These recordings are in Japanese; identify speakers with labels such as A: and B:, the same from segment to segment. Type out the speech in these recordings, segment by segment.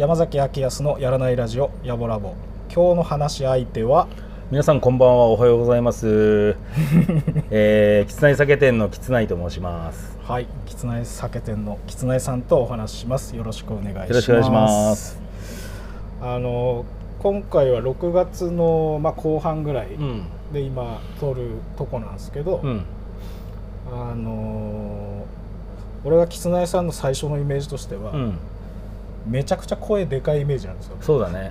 A: 山崎明康のやらないラジオやぼラボ今日の話し相手は
B: 皆さんこんばんはおはようございます、えー、きつない酒店のきつないと申します。
A: はいきつない酒店のきつないさんとお話しします。よろしくお願いします。
B: よろしくお願いします。
A: あの今回は6月の、まあ、後半ぐらい
B: うん。
A: で今撮るとこなんですけど、
B: うん。
A: あの俺がきつないさんの最初のイメージとしては、
B: うん
A: めちゃくちゃ声でかいイメージなんですよ。
B: そうだね。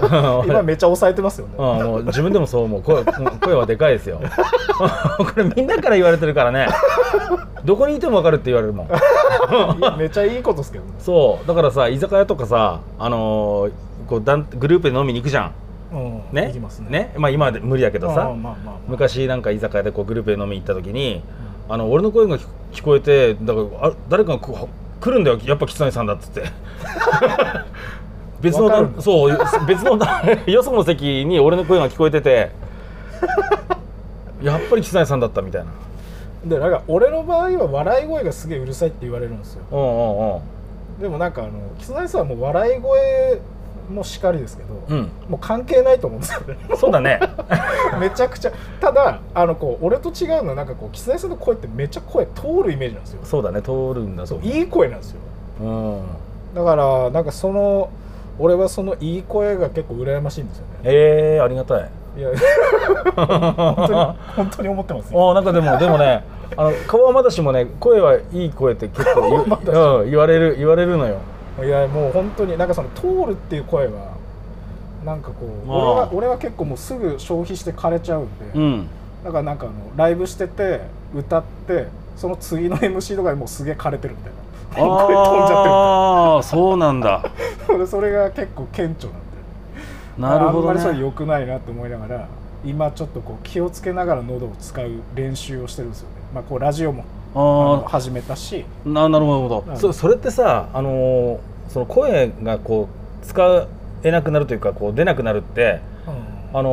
A: 今めっちゃ抑えてますよね、
B: うん、もう自分でもそう思う。声声はでかいですよ。これみんなから言われてるからね。どこにいても分かるって言われるもん。
A: めっちゃいいことですけどね、
B: そう。だからさ居酒屋とかさあのーこう団グループで飲みに行くじゃん。
A: うん、
B: ね？
A: いきますね。
B: まあ今は無理だけどさ。
A: まあまあまあ。
B: 昔なんか居酒屋でこうグループで飲みに行った時に、あの俺の声が聞聞こえてだからあ誰かがこう来るんだよやっぱ吉谷さんだっつって。別のそう別の よその席に俺の声が聞こえてて。やっぱり吉谷さんだったみたいな。
A: でなんか俺の場合は笑い声がすげえうるさいって言われるんですよ。
B: うんうんうん。
A: でもなんかあのキスナイさんはもう笑い声もしかりですけど、
B: うん。
A: もう関係ないと思うんですよね。
B: そうだね。
A: めちゃくちゃ。ただあのこう俺と違うのはなんかこうキスナイさんの声ってめっちゃ声通るイメージなんですよ。
B: そうだね通るんだと
A: いい声なんですよ。
B: うん。
A: だからなんかその俺はそのいい声が結構羨ましいんですよね。
B: えー、ありがたい。
A: いや本当に 本当に思ってますよ。
B: あなんかでもでもねあの川まだしもね声はいい声って結構うん、言われる言われるのよ
A: いやもう本当になんかその通るっていう声はなんかこう
B: まあ。
A: 俺は俺は結構もうすぐ消費して枯れちゃうんで、
B: うん。
A: だからなんかあのライブしてて歌ってその次の MC とかでもうすげえ枯れてるみたいな。声飛んじゃ
B: ああそうなんだ
A: ってるみたいな。それが結構顕著なんで。
B: なるほど
A: あんまりそれ
B: ね
A: 良くないなと思いながら今ちょっとこう気をつけながら喉を使う練習をしてるんですよね。まあこうラジオもあの
B: あ
A: 始めたし。
B: あななるほど、
A: うん。
B: そそれってさあのーその声がこう使えなくなるというかこう出なくなるってあの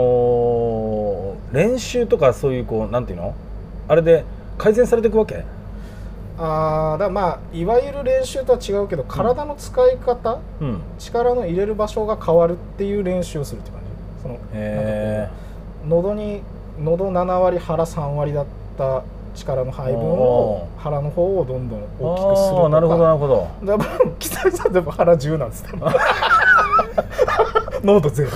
B: ー練習とかそういうこうなんていうの？あれで改善されていくわけ？
A: あーだまあいわゆる練習とは違うけど体の使い方、
B: うん。
A: 力の入れる場所が変わるっていう練習をするって感じ。その
B: へ
A: なんかこう喉に喉7割腹3割だった力の配分
B: お
A: を腹の方をどんどん
B: え
A: 大きくするとか。
B: なるほどなるほど。
A: だから北井さんでも腹10なんですね濃度ゼロ。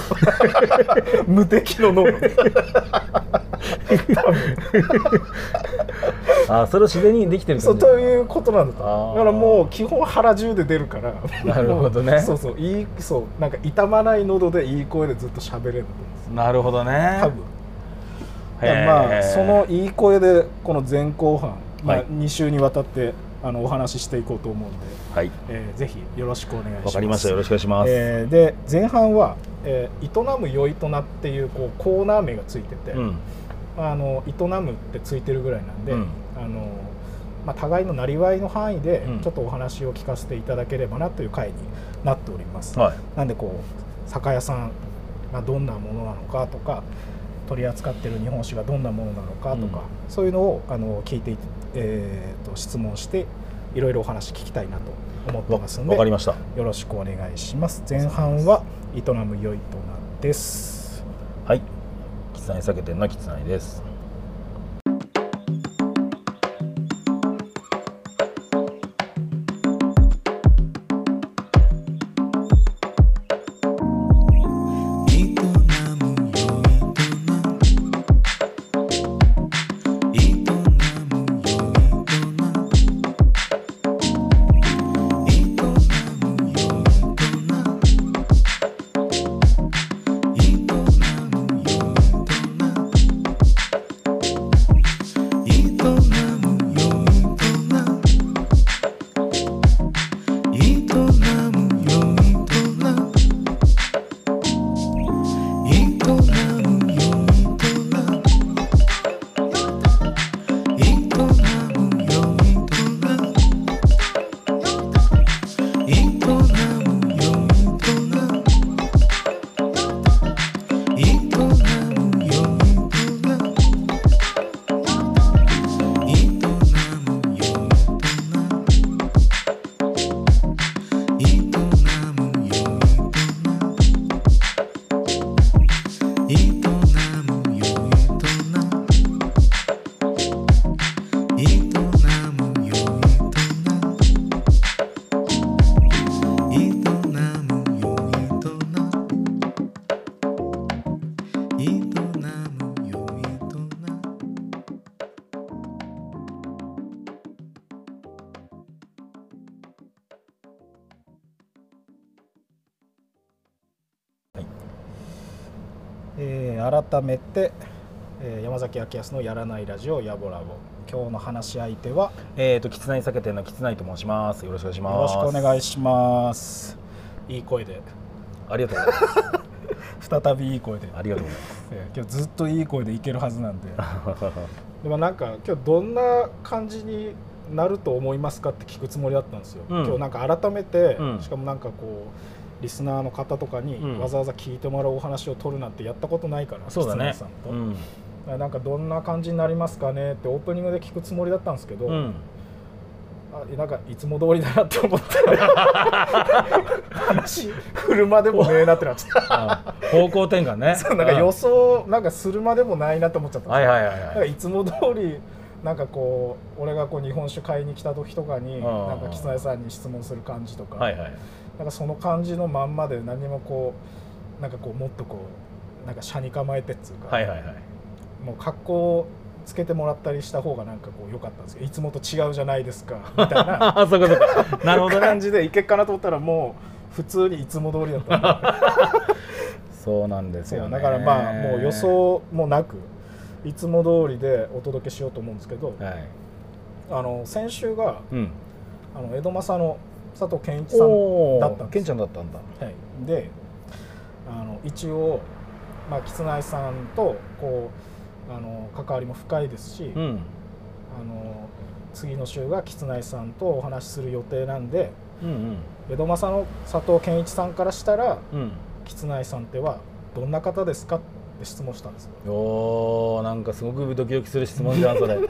A: 無敵の濃度。
B: あそれを自然にできてる
A: そうということなんだと。だからもう基本腹10で出るから。
B: なるほどね。
A: そうそういいそうなんか痛まない喉でいい声でずっと喋れる
B: なるほどね。
A: 多分まあそのいい声でこの前後半、まあ
B: はい、
A: 2週にわたってあのお話ししていこうと思うんで、
B: はい。
A: えーぜひよろしくお願いします。
B: わかりました。よろしくお願いします、
A: えーで前半は、えー営むよいとな」っていうこうコーナー名がついてて、
B: うん。
A: あの営むってついてるぐらいなんで、
B: うん。
A: あのまあ、互いのなりわいの範囲で
B: うん。
A: ちょっとお話を聞かせていただければなという回になっております、
B: はい。
A: なんでこう酒屋さんがどんなものなのかとか取り扱ってる日本酒がどんなものなのかとか、そういうのをあの聞いてい、えーと質問していろいろお話聞きたいなと思ってますので
B: わかりました。
A: よろしくお願いします。前半は営むよいとなです。
B: はい。キツナイ酒店のキツナイです
A: えー改めて、えー山崎明康のやらないラジオやぼらぼ今日の話し相手は
B: えっ、と、きつない酒店のきつないと申します。よろしくお願いします。
A: よろしくお願いしますいい声で
B: ありがとうございます。
A: 再びいい声で、
B: ありがとうございます。
A: えー今日ずっといい声でいけるはずなんで でもなんか今日どんな感じになると思いますかって聞くつもりだったんですよ、
B: うん
A: 今日なんか改めて、
B: うん
A: しかもなんかこうリスナーの方とかに
B: うん
A: わざわざ聞いてもらうお話を取るなんてやったことないから、
B: そうだ
A: さんと、
B: うん。
A: なんかどんな感じになりますかねってオープニングで聞くつもりだったんですけど、
B: うん。
A: あなんかいつも通りだなって思って話振るまでもねえなってなっちゃった
B: あ方向転換ね。
A: そうなんか予想なんかするまでもないなと思っちゃった
B: はいはいはいはい。
A: いつも通りなんかこう俺がこう日本酒買いに来た時とかに
B: ん
A: なんかキツネさんに質問する感じとか、
B: はいはい。
A: なんかその感じのまんまで何もこうなんかこうもっとこうなんか車に構えてっつうか、
B: はいはいはい。
A: もう格好をつけてもらったりした方がなんかこう良かったんですけどいつもと違うじゃないですか みたいな
B: あ、そうかそうか。なるほどね。
A: 感じでいけっかなと思ったらもう普通にいつも通りだった
B: そうなんですよね。
A: だからまあもう予。想もなくいつも通りでお届けしようと思うんですけど、
B: はい。
A: あの先週が
B: うん。
A: あの江戸正の佐藤健一さん、
B: お
A: だったんです
B: ケンちゃんだったんだ。
A: はい、であの一応、まあ、吉内さんとこうあの関わりも深いですし、
B: うん。
A: あの次の週が吉内さんとお話しする予定なんで
B: うん
A: 江戸正の佐藤健一さんからしたら
B: うん。うん。
A: 吉内さんってはどんな方ですかって質問したんですよ
B: おーなんかすごくドキドキする質問じゃんそれ。うん。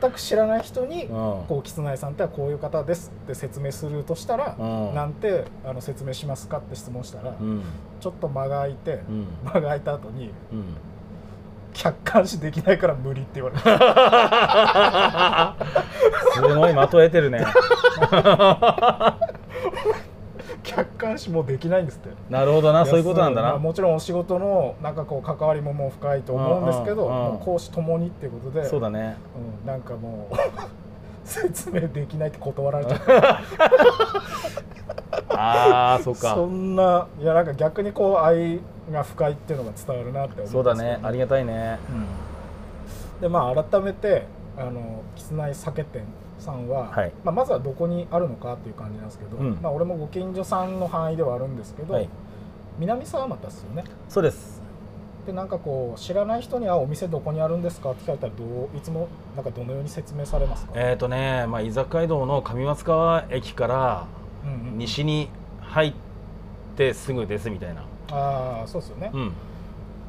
A: 全く知らない人に
B: う
A: こう吉内さんってはこういう方ですって説明するとしたら、
B: ん。
A: なんてあの説明しますかって質問したら、
B: うん。
A: ちょっと間が空いて、
B: うん。
A: 間が空いた後に
B: うん。
A: 客観視できないから無理って言われて
B: すごい的得てるね。
A: 客観視もうできないんですって
B: なるほどな、そういうことなんだな。
A: まあもちろんお仕事のなんかこう関わりももう深いと思うんですけど、講師ともにっていうことで
B: そうだね。
A: うん、なんかもう 説明できないって断られちゃった
B: ああ、そう
A: そ
B: か。
A: んないやなんか逆にこう愛が深いっていうのが伝わるなって思うんです
B: そうだね、ありがたいね。
A: うん、でまあ改めてあのキスナイ酒店さんは、
B: はい。
A: まあ、まずはどこにあるのかっていう感じなんですけど、
B: うん。
A: まあ、俺もご近所さんの範囲ではあるんですけど、
B: はい。
A: 南沢俣ですよね。
B: そうです。
A: でなんかこう知らない人にはお店どこにあるんですかって聞かれたらどういつもなんかどのように説明されますか、
B: えっ、ー、とね、まあ、居酒屋道の上松川駅から
A: うんうん。
B: 西に入ってすぐですみたいな。
A: ああそうですよね、
B: うん。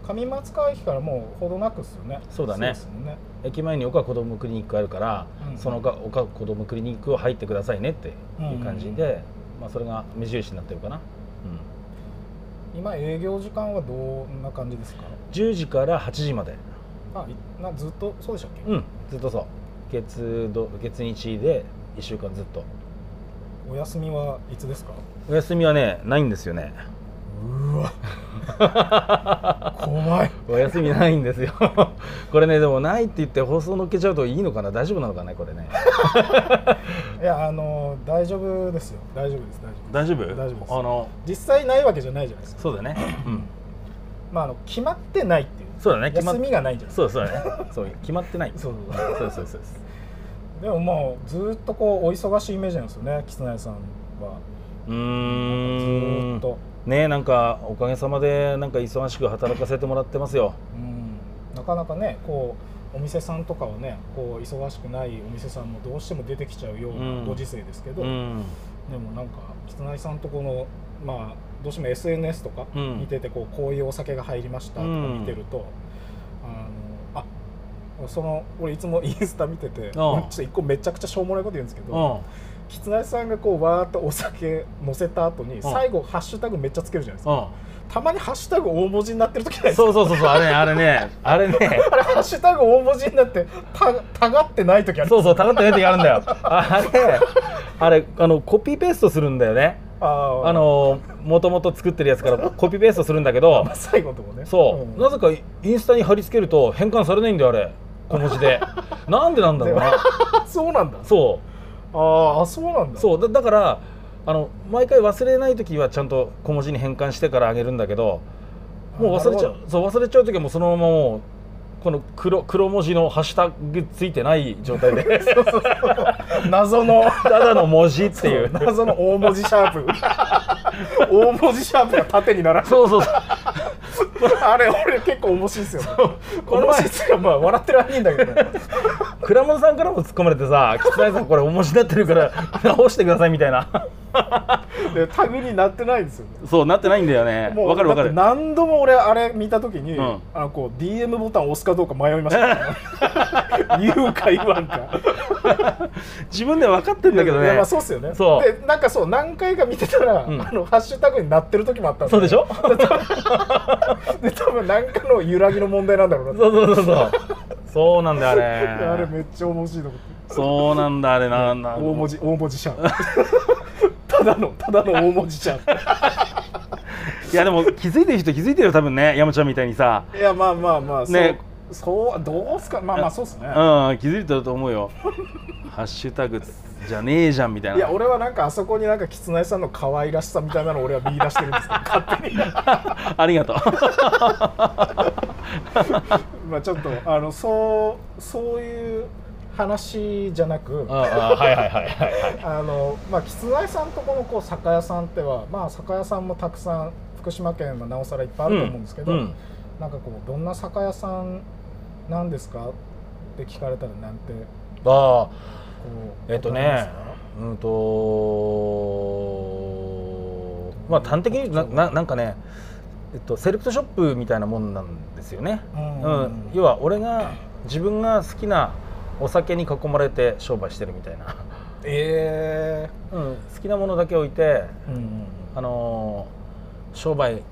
A: 上松川駅からもうほどなくですよね。
B: そうだね。
A: ね
B: 駅前に岡子どもクリニックあるから、
A: うん。
B: その岡岡子どもクリニックを入ってくださいねっていう感じで、まあ、それが目印になってるかな、うん、
A: 今営業時間はどんな感じですか
B: ？10時から8時まで。
A: あいなずっとそうでしたっけ、
B: うんずっとそう。月土月日で1週間ずっと。
A: お休みはいつですか？
B: お休みはねないんですよね
A: うわ。怖い。
B: お休みないんですよ。これねでもないって言って放送乗っけちゃうといいのかな？大丈夫なのかなこれね。
A: いやあの大丈夫ですよ。大丈夫です。大丈夫です。
B: 大丈夫？
A: 大丈夫です。
B: あの
A: 実際ないわけじゃないじゃないですか。
B: そうだね。うん。
A: まああの決まってないっていう。
B: そうだね。
A: 休みがないんじゃない
B: そうそうだね。そう決まってない。
A: そうそう。
B: そうそうそうで
A: ももうずっとこうお忙しいイメージなんですよねキツナヤさんは。
B: うんねなんかおかげさまでなんか忙しく働かせてもらってますよ。
A: うん。なかなかねこうお店さんとかはねこう忙しくないお店さんもどうしても出てきちゃうよう
B: うん。
A: なご時世ですけど、
B: うん。
A: でもなんかキツナヤさんとこのまあどうしても SNS とか
B: うん。
A: 見ててこうこういうお酒が入りましたとか見てると、あのあその俺いつもインスタ見ててちょっと一個めちゃくちゃしょうもないこと言うんですけど、
B: うん
A: キツナヤさんがこうわーっとお酒乗せた後に最後ハッシュタグめっちゃつけるじゃないですか、
B: う
A: たまにハッシュタグ大文字になってる時ない
B: ん
A: ですか。
B: そうそうそう。そうあれねあれね。あれね
A: あれハッシュタグ大文字になってたたがってない時ある。
B: そうそうたがってない時あるんだよ。あれあれあのコピーペーストするんだよね。
A: あー。
B: あのもともと作ってるやつからコピーペーストするんだけど
A: まあ最後のとこね。
B: そう、
A: ん。
B: なぜかインスタに貼り付けると変換されないんだよあれ。小文字で。なんでなんだろうな。
A: あ そうなんだ。
B: そ
A: あーあそうなんだ。
B: うそうだだからあの毎回忘れない時はちゃんと小文字に変換してからあげるんだけどもう忘れちゃうそう忘れちゃう時はもうそのままもうこの黒黒文字のハッシュタグついてない状態で。
A: 謎の。
B: ただの文字っていう。
A: 謎の大文字シャープ。大文字シャープが縦に並んで
B: そうそうそう
A: あれ俺結構面白いですよ。ね
B: この前
A: 面白いっつうかまあ笑ってるはいいんだけどね。
B: 倉本さんからも突っ込まれてさ「きつないさんこれ面白になってるから直してください」みたいな。
A: でタグになってないんですよ。ね
B: そうなってないんだよね。
A: もう
B: わかるわかる。
A: 何度も俺あれ見た時に、
B: うん。
A: あのこう DM ボタンを押すかどうか迷いました。ね 言うか言わんか。
B: 自分では分かってんだけどね。
A: まあそうっすよね。
B: そう。
A: でなんかそう何回か見てたら、
B: うん。
A: あのハッシュタグになってる時もあったん
B: そうでしょ？
A: で多分何かの揺らぎの問題なんだろうな。
B: そうそうそうそう。そうなんだよあれ。
A: あれめっちゃ面白いと思って。
B: そうなんだあれ。なな
A: 大文字大文字シャー ただのただの大文字シャー
B: いやでも気づいてる人気づいてるよ多分ね山ちゃんみたいにさ。
A: いやまあまあまあそう
B: ね
A: そうどうすか。まあまあそうっすね。
B: うん気づいてると思うよ。ハッシュタグじゃねえじゃんみたいな。い
A: や俺はなんかあそこになんかキツネさんの可愛らしさみたいなのを俺は見出してるんですけど 勝手に。
B: ありがとう。
A: まあちょっとあのそうそういう話じゃなく
B: ああはいはいはいはいはい。
A: あのまあキツネさんとこのこう酒屋さんってはまあ酒屋さんもたくさん福島県はなおさらいっぱいあると思うんですけど、
B: うん。
A: なんかこうどんな酒屋さんなんですかって聞かれたらなんて。
B: ああえっとね
A: か
B: うんとまあ端的に言うとなななんかねえっと、セレクトショップみたいなもんなんですよね、
A: うん。
B: うん。要は俺が自分が好きなお酒に囲まれて商売してるみたいな、
A: え
B: うん、好きなものだけ置いて、
A: えうん。
B: あのー商売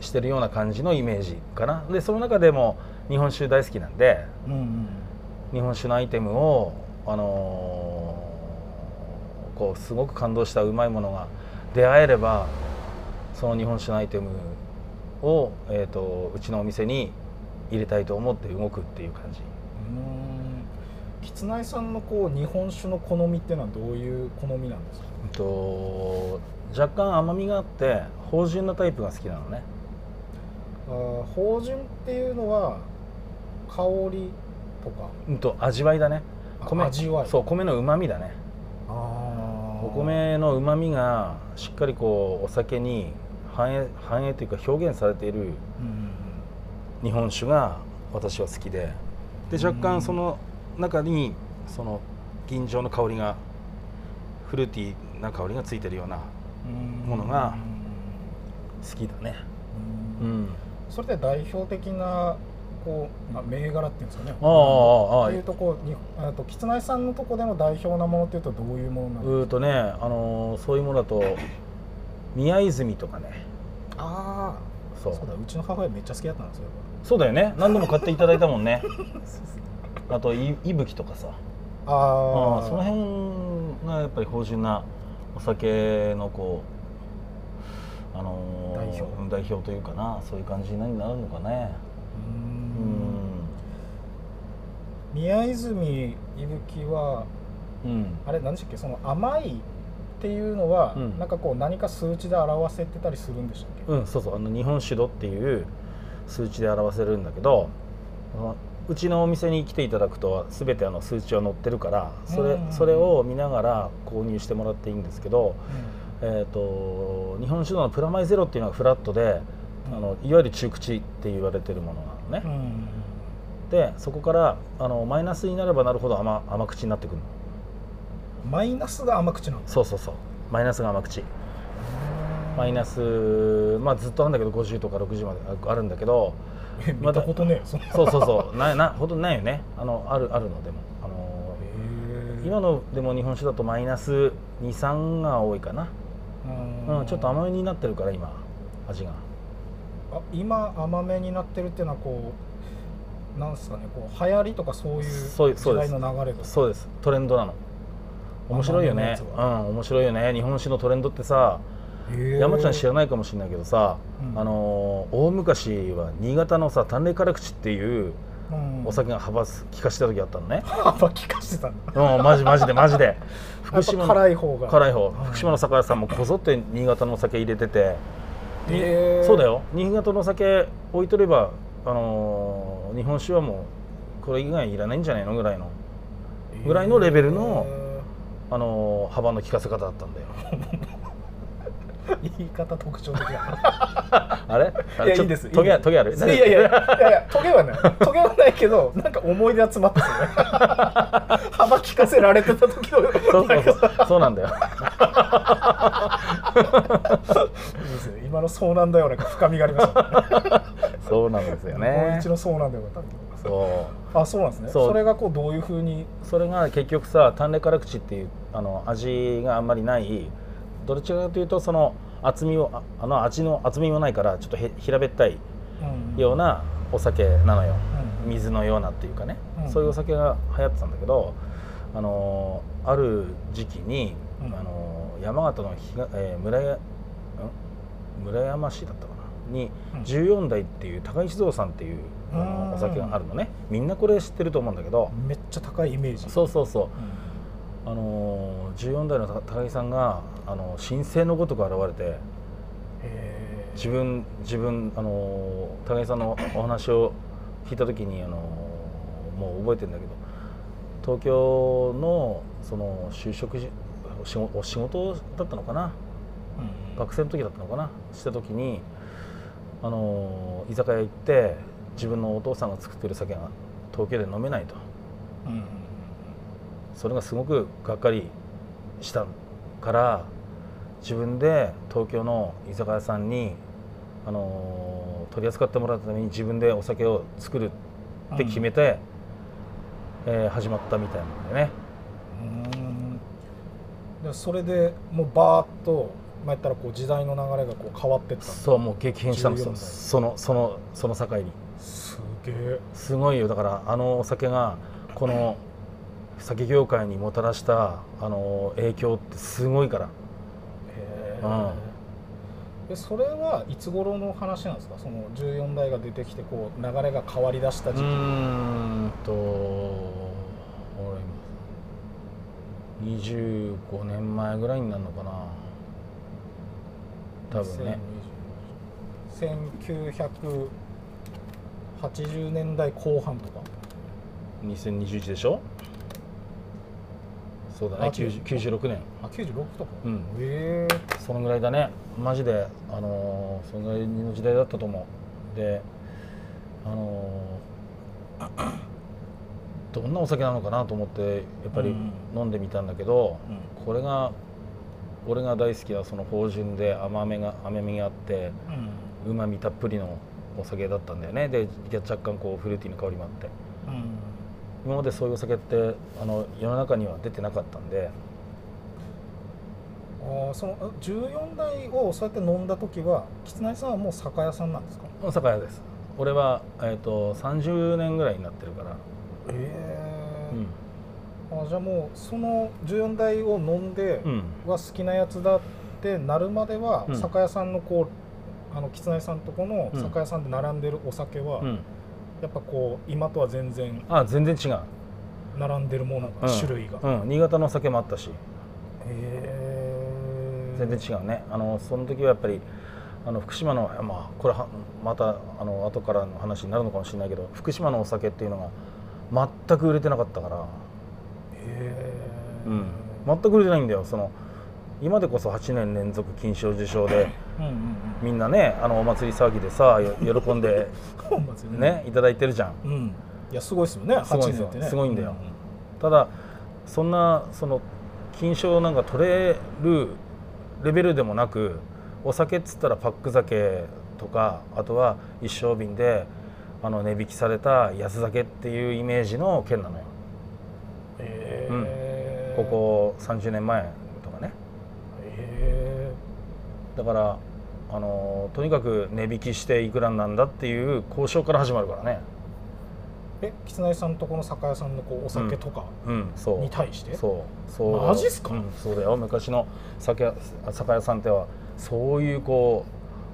B: してるような感じのイメージかな。でその中でも日本酒大好きなんで
A: うんうん。
B: 日本酒のアイテムを、あのーこうすごく感動したうまいものが出会えればその日本酒のアイテムを、えー、とうちのお店に入れたいと思って動くっていう感じ。
A: うん。キツナイさんのこう日本酒の好みっていうのはどういう好みなんですか？
B: うんと若干甘みがあって芳醇なタイプが好きなのね。
A: あー芳醇っていうのは香りとか？
B: うんと味わいだね。
A: あ
B: 米。
A: 味わい。
B: そう米のうまみだね。
A: あ
B: お米のうまみがしっかりこうお酒に反映反映というか表現されている
A: うん
B: 日本酒が私は好きで。で若干その中にその吟醸の香りがフルーティーな香りがついてるような
A: うん。
B: ものが好きだね。
A: う
B: うん。ん
A: それで代表的なこう、まあ、銘柄っていうんですかね。
B: ああああ
A: っていうとこにあとキツナイさんのとこでの代表なものっていうとどういうものなん
B: う
A: です
B: ーとねあのーそういうものだと宮泉とかね。
A: かああ
B: そう。
A: そうだうちの母親めっちゃ好きだったんですよ。
B: そうだよね。何度も買っていただいたもんね。あといいぶきとかさ。
A: ああ
B: その辺がやっぱり芳醇なお酒のこうあのー
A: 代表。
B: うん代表というかなそういう感じになるのかね
A: う
B: うん。ん
A: 宮泉伊吹は
B: うん。
A: あれ何でしたっけ？その甘いっていうのは、
B: うん。
A: なんかこう何か数値で表せてたりするんでしたっけ、
B: うんそうそう。あの日本酒度っていう数値で表せるんだけどうちのお店に来ていただくと全てあの数値は載ってるからそれ,、
A: うん
B: それを見ながら購入してもらっていいんですけど、えー、と日本酒度のプラマイゼロっていうのはフラットで、
A: うん
B: あのいわゆる中口って言われてるものなのね、
A: うん。
B: でそこからあのマイナスになればなるほど甘甘口になってくるの。
A: マイナスが甘口なんです
B: そうそうそう。マイナスが甘口。マイナスまあずっとなんだけど50とか60までああるんだけど
A: え見たことねえそ
B: うそうそう。ななほとんどないよね。あのあるあるのでも。あの今のでも日本酒だとマイナス23が多いかな、うん、ちょっと甘めになってるから今味が
A: あ今甘めになってるっていうのはこうなんですかねこう流行りとかそういう
B: そう
A: 時代の流れとか。
B: そうです。トレンドなの。面白いよね。う
A: は。
B: ん面白いよね。日本酒のトレンドってさ山ちゃん知らないかもしれないけどさ、
A: うん。
B: あのー大昔は新潟のさ淡麗辛口っていう
A: うん。
B: お酒が幅す効かしてた時あったのね、
A: 幅利かしてたんだ
B: うん、マジマジでマジで。
A: やっぱ辛い方が。
B: 辛い方。
A: うん。
B: 福島の酒屋さんもこぞって新潟のお酒入れててそうだよ。新潟のお酒置いとれば、あのー日本酒はもうこれ以外いらないんじゃないのぐらいの、ぐらいのレベルの
A: へ
B: あのー幅の利かせ方だったんだよ。
A: ー 言い方特徴的だ
B: あれ？あれ？
A: いやいいです
B: トゲトゲある？
A: いやいやいやいやトゲはない。トゲはないけどなんか思い出集まってる幅利かせられてた時の
B: そうそうそう。そうなんだよ。
A: いいですね今のそうなんだよなんか深みがありましたね。
B: そうなんですよ
A: もう
B: ね
A: 一のそうなんだよだ
B: そう。
A: あそうなんですね。それがこうどういうふうに？
B: それが結局さ淡麗辛口っていうあの味があんまりないどちらかというとその厚みをああの味の厚みもないからちょっとへ平べったいようなお酒なのよ、
A: うん
B: 水のようなっていうかね、
A: うん
B: そういうお酒が流行ってたんだけどあのある時期に、
A: うん。
B: あの山形のひが、えー村やん？村山市だったかな？に
A: うん。
B: 14代っていう高石蔵さんっていうあ
A: うん。
B: のお酒があるのね。みんなこれ知ってると思うんだけど、
A: めっちゃ高いイメージ。
B: そうそうそう。
A: うん
B: あのー14代の高木さんがあの神聖のごとく現れて自分自分あのー高木さんのお話を聞いた時にあのーもう覚えてるんだけど東京のその就職しお仕事お仕事だったのかな？
A: うん。
B: 学生の時だったのかな？した時にあのー居酒屋行って自分のお父さんが作ってる酒が東京で飲めないと。
A: うん
B: それがすごくがっかりしたから自分で東京の居酒屋さんに、あのー取り扱ってもらうために自分でお酒を作るって決めて、えー始まったみたいなんでね。
A: うん。でそれでもうバーッとまあ言ったらこう時代の流れがこう変わって
B: そうもう激変したんですよ
A: 14代。
B: そのそのその境に。
A: すげえ。
B: すごいよ。だからあのお酒がこの酒業界にもたらしたあの影響ってすごいから。
A: へ
B: うん。
A: ーえそれはいつ頃の話なんですか？その14代が出てきてこう流れが変わりだした
B: う
A: 時期、
B: ーんと俺今25年前ぐらいになるのかな。多分ね。
A: 1980年代後半とか。
B: 2021でしょ？そうだね。
A: あ
B: 90 96年。
A: あ96とか、
B: うん。
A: へえ。
B: そのぐらいだね。マジであのーそのぐらいの時代だったと思う。であのー どんなお酒なのかなと思ってやっぱり
A: うん。
B: 飲んでみたんだけど、
A: うん。
B: これが俺が大好きなその芳醇で甘めが甘みがあって
A: う
B: まみたっぷりのお酒だったんだよね。で若干こうフルーティーな香りもあって。
A: うん
B: 今までそういうお酒ってあの世の中には出てなかったんで。
A: あーそのあ14代をそうやって飲んだ時は吉内さんはもう酒屋さんなんですか？
B: お酒屋です。俺は、えー、と30年ぐらいになってるから、
A: え。
B: うん。
A: あじゃあもうその14代を飲んで
B: うん、
A: は好きなやつだってなるまでは、
B: うん。
A: 酒屋さんのこうあの吉内さんとこの
B: うん
A: 酒屋さんで並んでるお酒は、
B: うん、
A: やっぱこう今とは全然
B: あ全然違う、
A: 並んでるものが、
B: うん。
A: 種類が、
B: うん、新潟のお酒もあったし。
A: へー
B: 全然違うね。あのその時はやっぱりあの福島のまあこれはまたあの後からの話になるのかもしれないけど福島のお酒っていうのが全く売れてなかったから、
A: へー
B: うん、全く売れてないんだよ。その今でこそ8年連続金賞受賞で
A: うんうんうん。
B: みんなねあのお祭り騒ぎでさよ 喜んでね。いただいてるじゃん。
A: うん。いやすごいですよね。
B: すごいんですよ。
A: 8年ってね。
B: すごいんだよ。ただそんなその金賞なんか取れるレベルでもなくお酒っつったらパック酒とかあとは一升瓶であの値引きされた安酒っていうイメージの県なのよ。
A: へー。
B: ここ30年前とかね。
A: へ
B: だからあのとにかく値引きしていくらなんだっていう交渉から始まるからね。
A: ーえ吉内さんとこの酒屋さんのこうお酒とか
B: うん。そう。
A: に対して、
B: そう。そう。
A: マジっすか？
B: うん、そうだよ。昔の酒屋酒屋さんってはそういうこ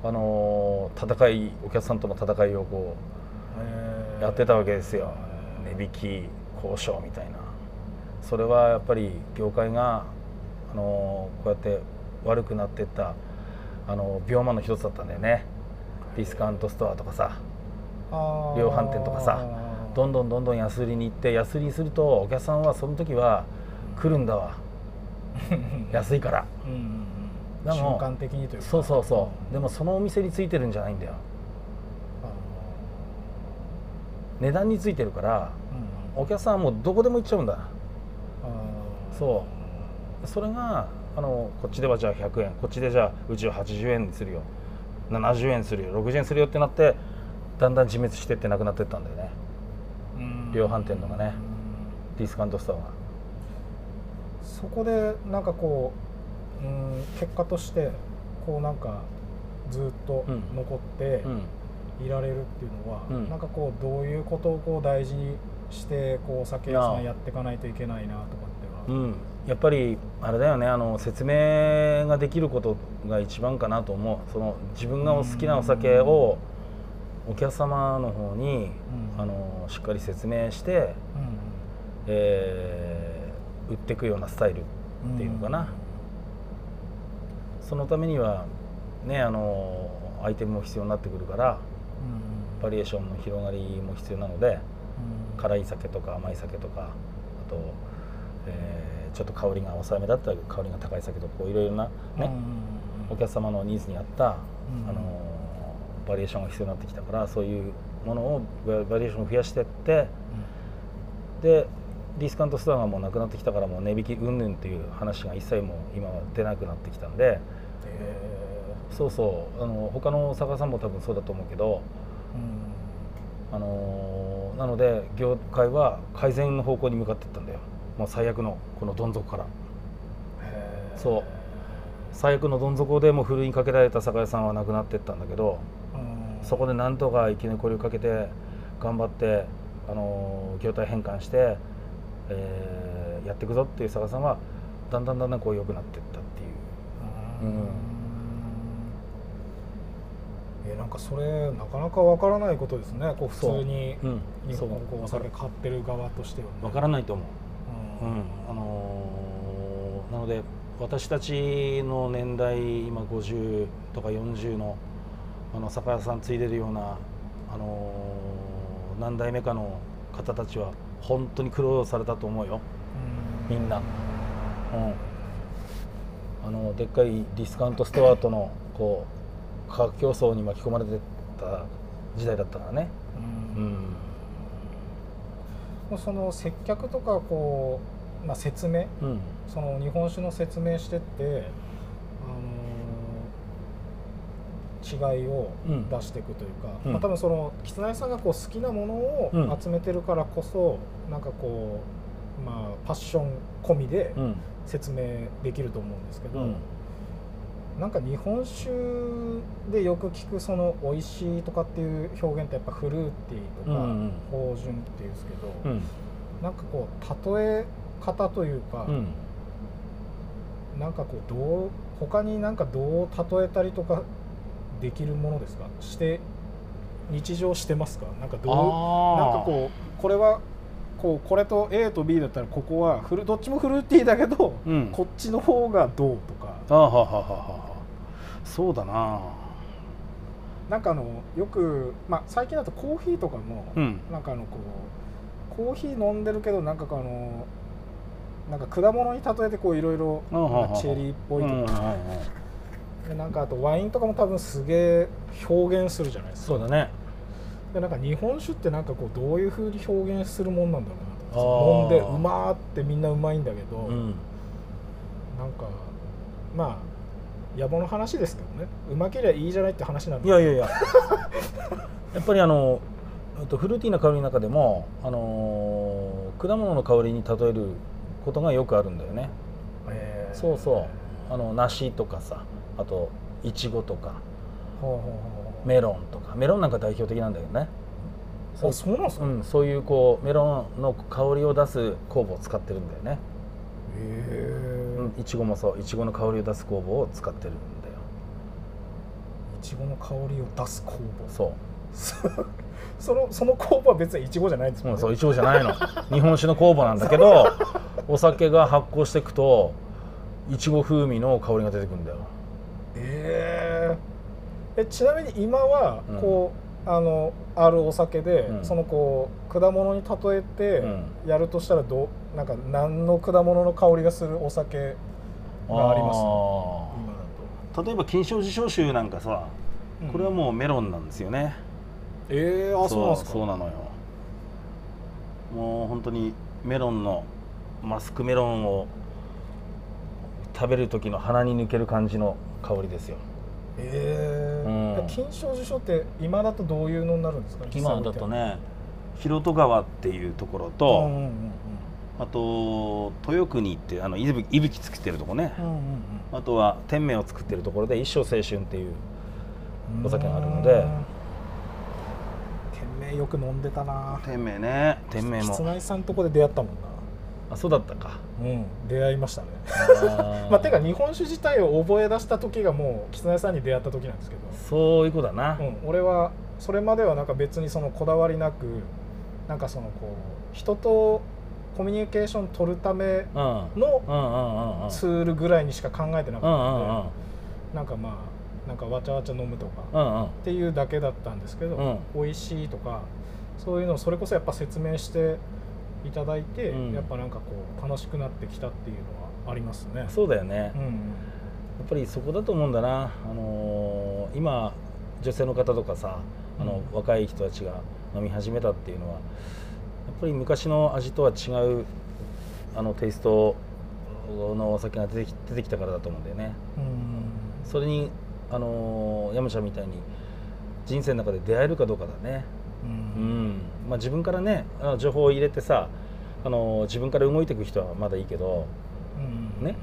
B: うあのー戦いお客さんとの戦いをこうやってたわけですよ。値引き交渉みたいな。それはやっぱり業界があのーこうやって悪くなってったあの病間の一つだったんだよね。ディスカウントストアとかさ。量販店とかさ。どんどんどんどん安売りに行って安売りするとお客さんはその時は来るんだわ。安いから。
A: うんうんうん。
B: でも
A: 瞬間的にというか。
B: そうそうそう。でもそのお店についてるんじゃないんだよ。
A: あ
B: 値段についてるから
A: のうん。
B: お客さんはもうどこでも行っちゃうんだ。そう。それがあのこっちではじゃあ100円こっちでじゃあうちは80円にするよ。70円するよ。60円するよってなってだんだん自滅してってなくなってったんだよね。
A: うん。
B: 量販店のがね。
A: うん。
B: ディスカウントストアが。
A: そこでなんかこう、うん、結果としてこうなんかずっと
B: うん。
A: 残って
B: うん。
A: いられるっていうのは、
B: うん。
A: なんかこうどういうことをこう大事にしてこうお酒屋さんやっていかないといけないなとかっては、
B: うん、やっぱりあれだよねあの説明ができることが一番かなと思う。その自分が好きなお酒をお客様の方に、
A: うん。
B: あのしっかり説明して、えー売っていくようなスタイルっていうのかな、そのためにはねあのアイテムも必要になってくるから
A: うん。
B: バリエーションの広がりも必要なので
A: うん。
B: 辛い酒とか甘い酒とかあと、えーちょっと香りが抑えめだったら香りが高い酒とかこういろいろな、ねお客様のニーズに合った、
A: うん
B: あのバリエーションが必要になってきたからそういうものをババリエーションを増やしていってでディスカウントストアがもうなくなってきたからもう値引き云々っていう話が一切もう今は出なくなってきたんで
A: え
B: そうそうあの他の酒屋さんも多分そうだと思うけどあのなので業界は改善の方向に向かっていったんだよもう最悪のこのどん底から。そう。最悪のどん底でもうふるいにかけられた酒屋さんはなくなっていったんだけど
A: うん。
B: そこでなんとか生き残りをかけて頑張って、あの業態変換して、えーやっていくぞっていう酒屋さんはだんだんだんだんこう良くなっていったっていう。
A: うん。
B: うん。
A: えなんかそれなかなかわからないことですね。こう普通に
B: う。ん。
A: こうお酒買ってる側としてはね。
B: わからないと思う、
A: う
B: うん。んあのーなので私たちの年代今50とか40のあの酒屋さん継いでるような、あのー何代目かの方たちは本当に苦労されたと思うよ。みんな、うん、あのでっかいディスカウントストアとのこう価格競争に巻き込まれてた時代だったからね、
A: う
B: うん
A: その接客とかこう、まあ、説明
B: うん。
A: その日本酒の説明してって、あのー違いを
B: うん。
A: 出していくというか、
B: うん。
A: まあ、多分その狐さんがこう好きなもの
B: うん。
A: を集めてるからこそ、なんかこう、まあ、パッション込みで
B: うん。
A: 説明できると思うんですけど、
B: うん
A: なんか日本酒でよく聞くその美味しいとかっていう表現ってやっぱフルーティーとか、芳醇っていうんですけど、
B: うん。
A: なんかこう例え方というか、
B: うん。
A: なんかこうどう他になんかどう例えたりとかできるものですか？して日常してますか？なんかどうなんかこうこれはこうこれと A と B だったらここはフルどっちもフルーティーだけど、
B: うん。
A: こっちの方がどうとか。
B: あははははそうだな。
A: なんかあのよく、まあ、最近だとコーヒーとかも、
B: うん。
A: なんかあのこうコーヒー飲んでるけどなんかあのなんか果物に例えてこういろいろチェリーっぽいとか、
B: うんうんうん。
A: でなんかあとワインとかも多分すげえ表現するじゃないですか。
B: そうだね。
A: でなんか日本酒ってなんかこうどういうふうに表現するもんなんだろうな
B: あ
A: と
B: ー。
A: 飲んでうまーってみんなうまいんだけど、
B: うん。
A: なんかまあ野暮の話ですけどね。うまけりゃいいじゃないって話なんで
B: いやいやいや。やっぱりあのとフルーティーな香りの中でもあのー果物の香りに例えることがよくあるんだよね。
A: え。ー
B: そうそう。あの梨とかさあといちごとかメロンとか。メロンなんか代表的なんだけどね。
A: あそうなんですか、
B: うん、そういうこうメロンの香りを出す酵母を使ってるんだよね。
A: へえ。
B: うんいちごもそういちごの香りを出す酵母を使ってるんだよ。
A: いちごの香りを出す酵母？
B: そう。
A: そのその酵母は別にいちごじゃないんですもんね。
B: うん、そういちごじゃないの。日本酒の酵母なんだけど お酒が発酵していくといちご風味の香りが出てくるんだよ。
A: ええちなみに今は
B: うん。
A: こう、あのあるお酒で、
B: うん。
A: そのこう果物に例えて
B: うん。
A: やるとしたらどうなんか何の果物の香りがするお酒があります
B: あ
A: 今だ
B: ー。例えば金賞受賞酒なんかさ
A: と
B: これはもうメロンなんですよね、
A: ええあそうなんですか？
B: そうなのよ。もう本当にメロンのマスクメロンを食べる時の鼻に抜ける感じの香りですよ。
A: ええ
B: うん。
A: 金賞受賞って今だとどういうのになるんですか？
B: 今だとね広戸川っていうところと、
A: 見てうんうん
B: あと豊国ってあのいぶいぶき作ってるとこね、
A: うんうん
B: あとは天明を作ってるところで一生青春っていう
A: うん。
B: お酒があるので。
A: 天明よく飲んでたな。
B: 天明ね。天明も。
A: 室内さんとこで出会ったもんな。
B: あそうだったか。
A: うん。出会いましたね。まあてか日本酒自体を覚え出した時がもう狐内さんに出会った時なんですけど、
B: そういうことだな、
A: うん、俺はそれまではなんか別にそのこだわりなくなんかそのこう人とコミュニケーション取るためのツールぐらいにしか考えてなか
B: うん
A: ったのでなんかまあなんかわちゃわちゃ飲むとかっていうだけだったんですけど、
B: うん。
A: 美味しいとかそういうのをそれこそやっぱ説明していただいて、
B: うん。
A: やっぱなんかこう楽しくなってきたっていうのはありますね。
B: そうだよね、や
A: うん。
B: っぱりそこだと思うんだな、あのー今女性の方とかさあの、
A: うん。
B: 若い人たちが飲み始めたっていうのはやっぱり昔の味とは違うあのテイストのお酒が出てき出てきたからだと思うんだよね。
A: うん。
B: それにあのー山ちゃんみたいに人生の中で出会えるかどうかだね。
A: う
B: うんん。まあ、自分からねあの情報を入れてさあの自分から動いていく人はまだいいけど
A: うん。
B: ね。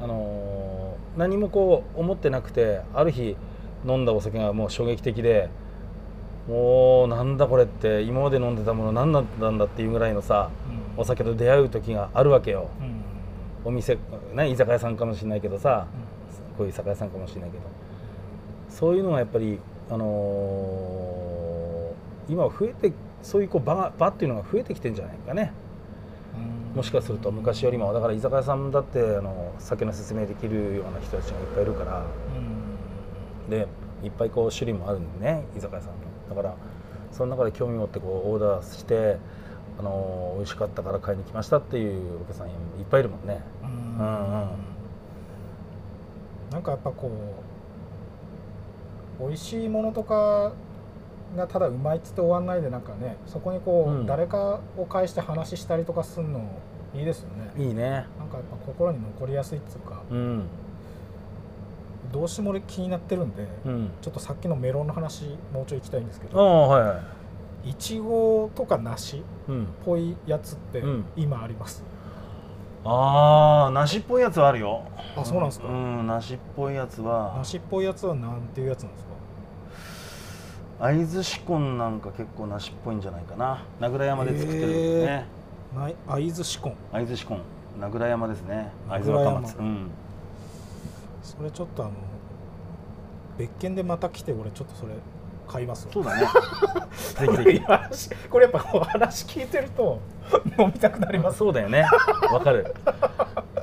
B: あの何もこう思ってなくてある日飲んだお酒がもう衝撃的でもうなんだこれって今まで飲んでたもの何なんだっていうぐらいのさ
A: うん。
B: お酒と出会う時があるわけよ。
A: うん。
B: お店ね居酒屋さんかもしれないけどさこういう酒屋さんかもしれないけど。そういうのがやっぱりあのー今は増えてそういうこう場が場っていうのが増えてきてんじゃないかね。
A: うん。
B: もしかすると昔よりも。だから居酒屋さんだってあの酒の説明できるような人たちがいっぱいいるから。
A: うん。
B: でいっぱいこう種類もあるんでね居酒屋さん。もだからその中で興味持ってこうオーダーしてあの美味しかったから買いに来ましたっていうお客さんいっぱいいるもんね。
A: うん。
B: うんうん
A: なんかやっぱこう美味しいものとかがただうまいっつって終わんないでなんかねそこにこう、
B: うん。
A: 誰かを介して話したりとかするのいいですよね。
B: いいね。
A: なんかやっぱ心に残りやすいっつうか。
B: うん
A: どうしても俺気になってるんで、
B: うん。
A: ちょっとさっきのメロンの話もうちょい行きたいんですけ
B: あ
A: ど
B: あはい
A: ちごとか梨っ
B: うん。
A: ぽいやつって
B: うん。
A: 今あります、
B: ああ梨っぽいやつはあるよ。
A: あそうなんですか？
B: うん梨っぽいやつは。
A: 梨っぽいやつはなんていうやつなんですか？
B: 会津志根なんか結構梨っぽいんじゃないかな。名倉山で作ってるね、
A: 会津志根
B: 会津志根名倉山ですね。会津若松うん
A: それちょっとあの別件でまた来て俺ちょっとそれ買いますわ。
B: そうだね。
A: これやっぱお話聞いてると飲みたくなります。
B: そうだよね。わかる。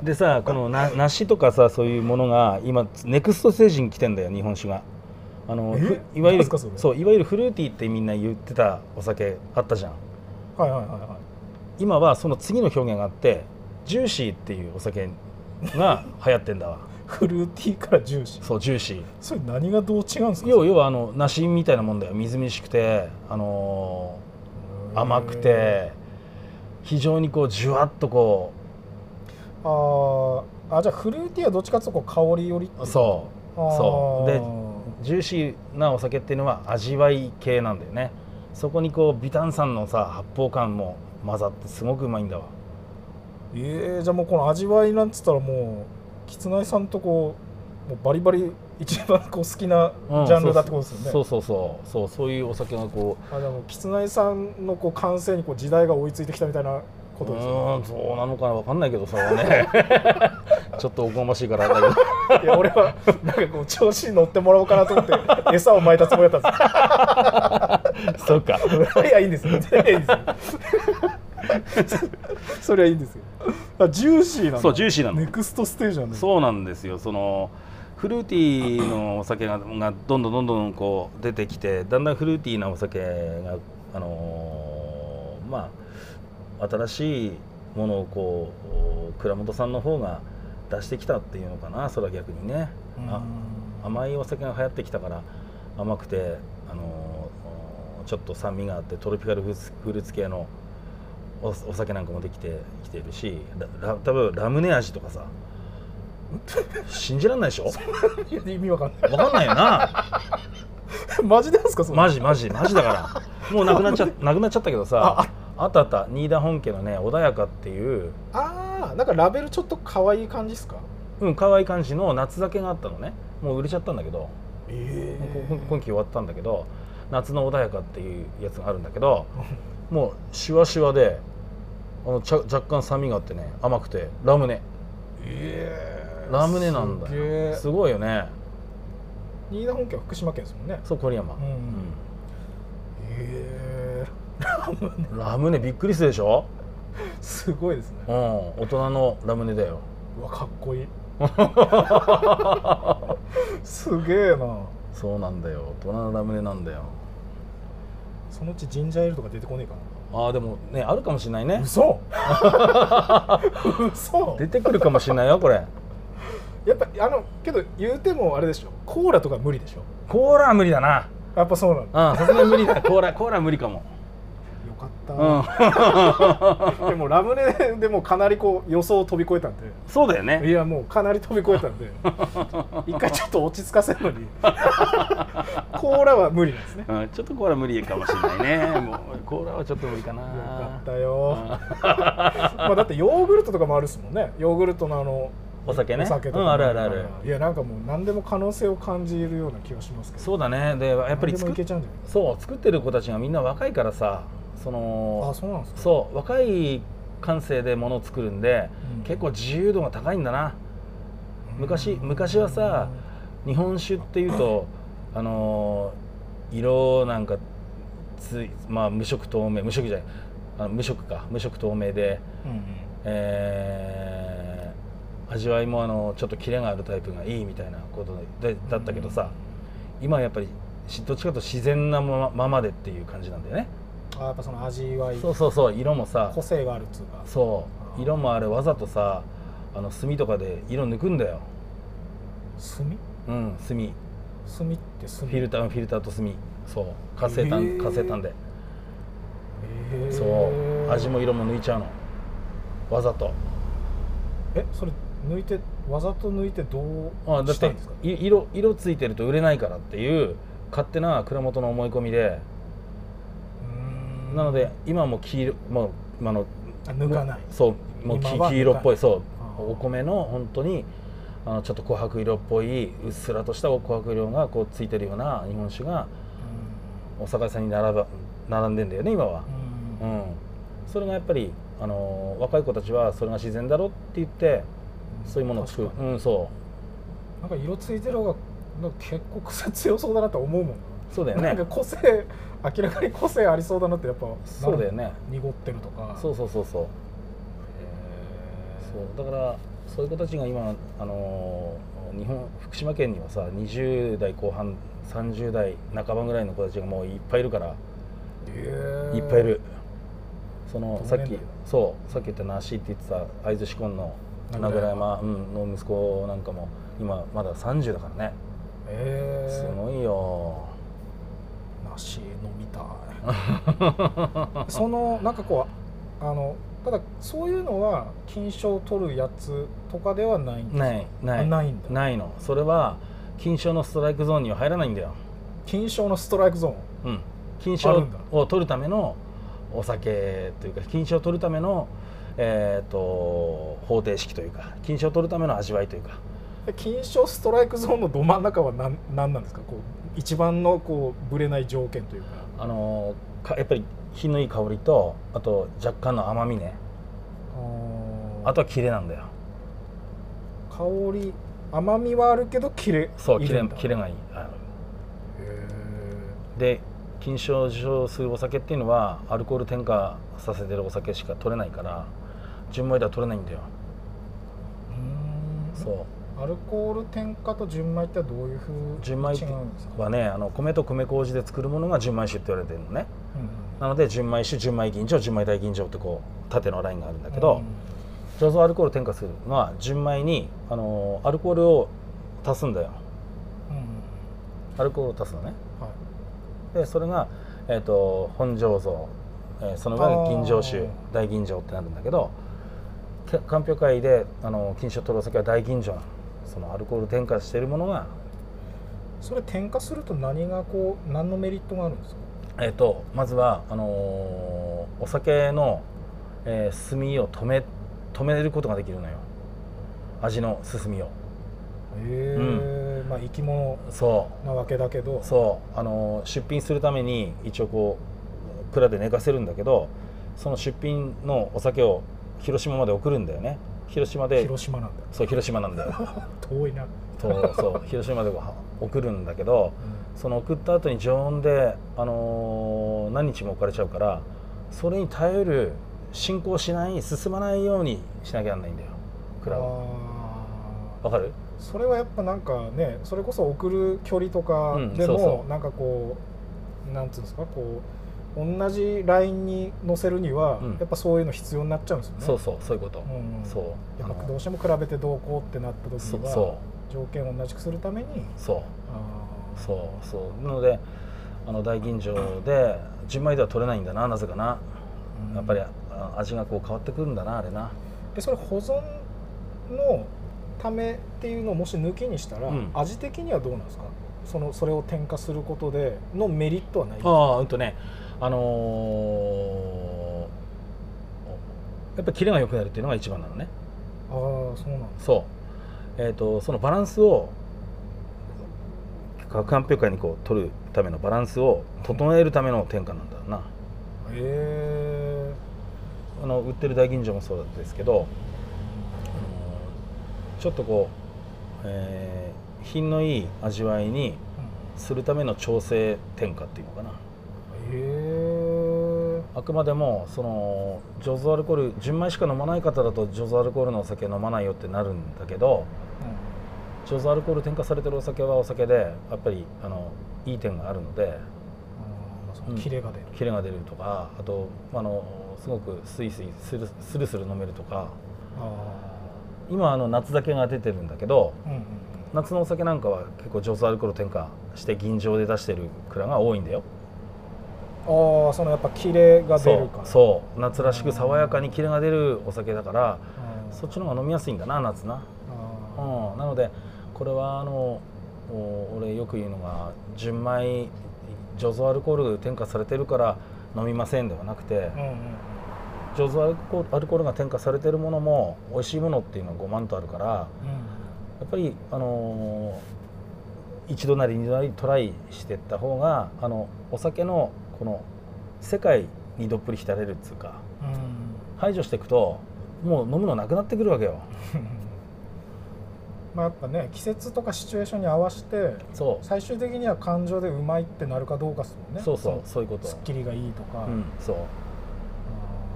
B: でさこのな梨とかさそういうものが今ネクストステージに来てんだよ日本酒が。あのいわゆる
A: そ
B: ういわゆるフルーティーってみんな言ってたお酒あったじゃん。
A: はいはいはいはい。
B: 今はその次の表現があってジューシーっていうお酒が流行ってんだわ
A: フルーティーからジューシー。
B: そうジューシー。
A: それ何がどう違うんですか？
B: 要要はあの梨みたいなもんだよ。みずみずしくて、あのー甘くて非常にこうじゅわっとこ
A: あーあじゃあフルーティーはどっちかっていうとこう香りより
B: う。そう。そう。でジューシーなお酒っていうのは味わい系なんだよね。そこにこう微炭酸のさ発泡感も混ざってすごくうまいんだわ。
A: えー、じゃあもうこの味わいなんつったらもうきつないさんとこうもうバリバリ一番こう好きな
B: うん。
A: ジャンルだってことですよね、
B: そうそうそう。そうそういうお酒がこう。
A: あでもきつないさんのこう感性にこう時代が追いついてきたみたいなこ
B: う
A: とですよ
B: ーんそうなのかなわかんないけどそれはね。ちょっとおこがましいからだけど。
A: いや俺はなんかこう調子に乗ってもらおうかなと思って 餌をまいたつもりだったんです
B: そうか。
A: いやいいんです。よいやいいんですよ それはいいんですよ。あジューシーなんだ。
B: そうジューシーなの。
A: ネクストステージなんだ。
B: そうなんですよ。そのフルーティーのお酒ががどんどんどんどんこう出てきてだんだんフルーティーなお酒があのーまあ新しいものをこう倉本さんの方が出してきたっていうのかなそれは逆にね、あ甘いお酒が流行ってきたから甘くて、あのーちょっと酸味があってトロピカルフルーツ系のおお酒なんかもできてきているし多分ラムネ味とかさ信じらんないでしょ？
A: 意味わかんない。
B: わかんないよな。
A: マジですかそれ？
B: マジマジマジだから。もうなくなっちゃなくなっちゃったけどさあっ。たあった。新田本家のね穏やかっていう。
A: ああなんかラベルちょっと可愛い感じですか？
B: うん可愛い感じの夏酒があったのね。もう売れちゃったんだけど。
A: え
B: こ今期終わったんだけど夏の穏やかっていうやつがあるんだけど もうシワシワであのちゃ若干酸味があってね甘くてラムネ。
A: え
B: ラムネなんだ
A: すげえ
B: よすごいよね。
A: 新田本家は福島県ですもんね。
B: そう郡山、
A: うんええ
B: ラムネ。びっくりするでしょ？
A: すごいですね。
B: うん。大人のラムネだよ。
A: うわかっこいい。すげえな。
B: そうなんだよ。大人のラムネなんだよ。
A: そのうちジンジャーエールとか出てこねえか
B: ああでもねあるかもしれないね。
A: な嘘。嘘。
B: 出てくるかもしれないよこれ。
A: やっぱあのけど言うてもあれでしょ。コーラとか無理でしょ。
B: コーラは無理だな。
A: やっぱそうなんだ。
B: うんさすがに無理だ。コーラコーラは無理かもうん。
A: でもラムネでもかなりこう予想を飛び越えたんで。
B: そうだよね。
A: いやもうかなり飛び越えたんで。一回ちょっと落ち着かせるのに。コーラは無理なんですね。
B: うん、ちょっとコーラ無理かもしれないね。もうコーラはちょっと無理かな。
A: よかったよ。まあだってヨーグルトとかもあるっすもんね。ヨーグルトのあの
B: お酒ね。
A: お酒とか。も
B: うんあるあるある。
A: いやなんかもう何でも可能性を感じるような気がしますけど。
B: そうだね。でやっぱり作っそう作ってる子たちがみんな若いからさその
A: あそうなんですか？
B: そう若い感性でものを作るんで、
A: うん。
B: 結構自由度が高いんだな。昔昔はさ日本酒っていうと あのー色なんかついまあ無色透明無色じゃない。あの無色か。無色透明で、
A: うんうん。
B: えー味わいもあのちょっとキレがあるタイプがいいみたいなことでだったけどさ、今はやっぱりしどっちかというと自然なままままでっていう感じなんだよね
A: あやっぱその味わい。
B: そうそうそう色もさ。
A: 個性があるっつうか。
B: そう。色もあれわざとさあの炭とかで色抜くんだよ。
A: 炭？
B: うん炭。フ
A: 炭って炭？
B: ィルターフィルターと炭。そう。活性炭、
A: へー。
B: 活性炭で。
A: へー。
B: そう。味も色も抜いちゃうの。わざと。
A: えそれ抜いてわざと抜いてど
B: あだって
A: うしたいんですか？
B: い色色ついてると売れないからっていう勝手な蔵元の思い込みでなので今も黄色もう今の
A: あ抜かない。
B: そうもう黄色っぽいそう。お米の本当にあのちょっと琥珀色っぽいうっすらとした琥珀色がこうついてるような日本酒がお酒屋さんに並ば並んでんだよね今は。
A: う、ん。
B: うん、それがやっぱりあの若い子たちはそれが自然だろって言ってそういうものを作るうんそ
A: なんか色ついてる方が結構癖強そうだなと思うもん
B: うそうだよね。
A: なんか個性明らかに個性ありそうだなってやっぱ
B: そうだよね。
A: 濁ってるとか。
B: そうそうそうそう。
A: へ
B: そうだからそういう子たちが今あの日本福島県にはさ20代後半30代半ばぐらいの子たちがもういっぱいいるから。いっぱいいる。そのさっきそうさっき言ったナーシーって言ってた会津志根の名倉山、うん、の息子なんかも今まだ30だからね。
A: へ
B: す
A: え
B: ごいよ
A: 梨飲みたい。そのなんかこうあのただそういうのは金賞を取るやつとかではないんですか？
B: ないない。
A: あないんだ。
B: ないの。それは金賞のストライクゾーンには入らないんだよ。
A: 金賞のストライクゾーン？
B: うん、金
A: あ
B: 賞を取るためのお酒というか金賞を取るための、えー、と方程式というか金賞を取るための味わいというか。
A: で金賞ストライクゾーンのど真ん中は何何なんですか？こう一番のこうぶれない条件というか。
B: あのーかやっぱり品のいい香りとあと若干の甘みね。あとはキレなんだよ。
A: 香り甘みはあるけどキレ
B: そうキレキレがいい。あの
A: へ
B: で金賞を受賞するお酒っていうのはアルコール添加させてるお酒しか取れないから純米では取れないんだよ。そう
A: アルコール添加と純米ってどういうふうに
B: 純米
A: 違うんですか、
B: はねあの米と米麹で作るものが純米酒って言われてるのね。
A: うん。
B: なので純米酒純米吟醸純米大吟醸ってこう縦のラインがあるんだけど、醸造アルコールを添加するのは純米にあのアルコールを足すんだよ。
A: うん。うん
B: アルコールを足すのね。
A: はい。
B: でそれが、えー、と本醸造、えーその上に吟醸酒大吟醸ってなるんだけどけ鑑評会であの金賞取るお酒は大吟醸なのそのアルコール添加しているものが、
A: それ添加すると何がこう何のメリットがあるんですか？
B: えー、とまずはあのーお酒の、えー進みを止め止めることができるのよ。味の進みを。
A: へえ、まあ生き物
B: そう。
A: なわけだけど。
B: そう。あの出品するために一応こう蔵で寝かせるんだけどその出品のお酒を広島まで送るんだよね広島で。
A: 広島なんだよ。
B: そう広島なんだよ。
A: 遠いな、
B: そうそう広島まで送るんだけどその送った後に常温で、あのー何日も置かれちゃうからそれに耐える進行しない進まないようにしなきゃなんないんだよ。蔵は
A: あ
B: わかる？
A: ーそれはやっぱなんかねそれこそ送る距離とか
B: うん
A: で
B: そうそ
A: もなんかこうなんつうんですか？こう同じラインに乗せるには、
B: うん。
A: やっぱそういうの必要になっちゃうんですよね。
B: そうそうそういうこと、
A: うん
B: そう。
A: やっぱどうしても比べてどうこうってなった時には条件を同じくするために
B: そう。そうそう。なのであの大吟醸で純米では取れないんだななぜかな、
A: うん。
B: やっぱりあ味がこう変わってくるんだなあれな。
A: でそれ保存のためっていうのをもし抜きにしたら、
B: うん。
A: 味的にはどうなんですか？そのそれを添加することでのメリットはないんですか？
B: ああうんとねあのーやっぱりキレが良くなるっていうのが一番なのね。
A: ああそうなん
B: そう。えっ、とそのバランスを鑑評会にこう取るためのバランスを整えるための添加なんだな。
A: へえ
B: あの売ってる大吟醸もそうですけど、あのちょっとこう、えー品のいい味わいにするための調整添加っていうのかな。
A: へえ
B: あくまでもその醸造アルコール純米しか飲まない方だと醸造アルコールのお酒飲まないよってなるんだけど醸造アルコール添加されてるお酒はお酒でやっぱりあのいい点があるので
A: キレが出る、
B: キレが出るとかあとあのすごくスイスイスルスルスル飲めるとか
A: あ
B: 今あの夏酒が出てるんだけど
A: あうんうん。
B: 夏のお酒なんかは結構醸造アルコール添加して吟醸で出してる蔵が多いんだよ
A: ああそのやっぱキレが出るから。
B: そう夏らしく爽やかにキレが出るお酒だから
A: うん。
B: そっちの方が飲みやすいんだな夏な、
A: あ
B: うん、なのでこれはあのお俺よく言うのが純米醸造アルコール添加されてるから飲みませんではなくて
A: ーうんうん。
B: 醸造アルコールアルコールが添加されてるものも美味しいものっていうのは5万とあるからや
A: うん。
B: っぱりあのー一度なり二度なりトライしていった方があのお酒のこの世界にどっぷり浸れるっつうか
A: うん。
B: 排除していくともう飲むのなくなってくるわけよ。
A: まあやっぱね季節とかシチュエーションに合わせて
B: そ
A: 最終的には感情でうまいってなるかどうかですもんね。
B: うそうそう
A: の
B: そういうこと。
A: すっきりがいいとか、
B: うんそう。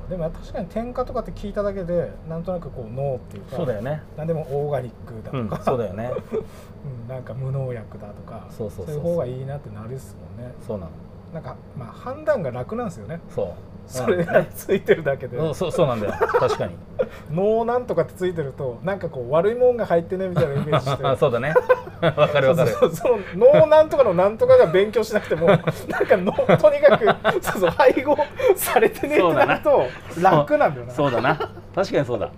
A: でも確かに添加とかって聞いただけでなんとなくこうノーっていうか
B: そうだよね。
A: 何でもオーガニックだ
B: うん
A: とか、
B: そうだよね。
A: うんなんか無農薬だとか
B: そうそうそう。そう
A: いう方がいいなってなるっすもんね。
B: そうなの
A: なんかまあ判断が楽なんですよね。
B: そう。
A: それがついてるだけで、
B: うんそうそうなんだよ。確かに。
A: ノーなんとかってついてるとなんかこう悪いもんが入ってねみたいなイメージして。
B: そうだね。わかるわかる。
A: そうそうそのノーなんとかのなんとかが勉強しなくてもなんかノーとにかくそうそう配合されてねってなると楽なんだよな。
B: そうだな。確かにそうだ。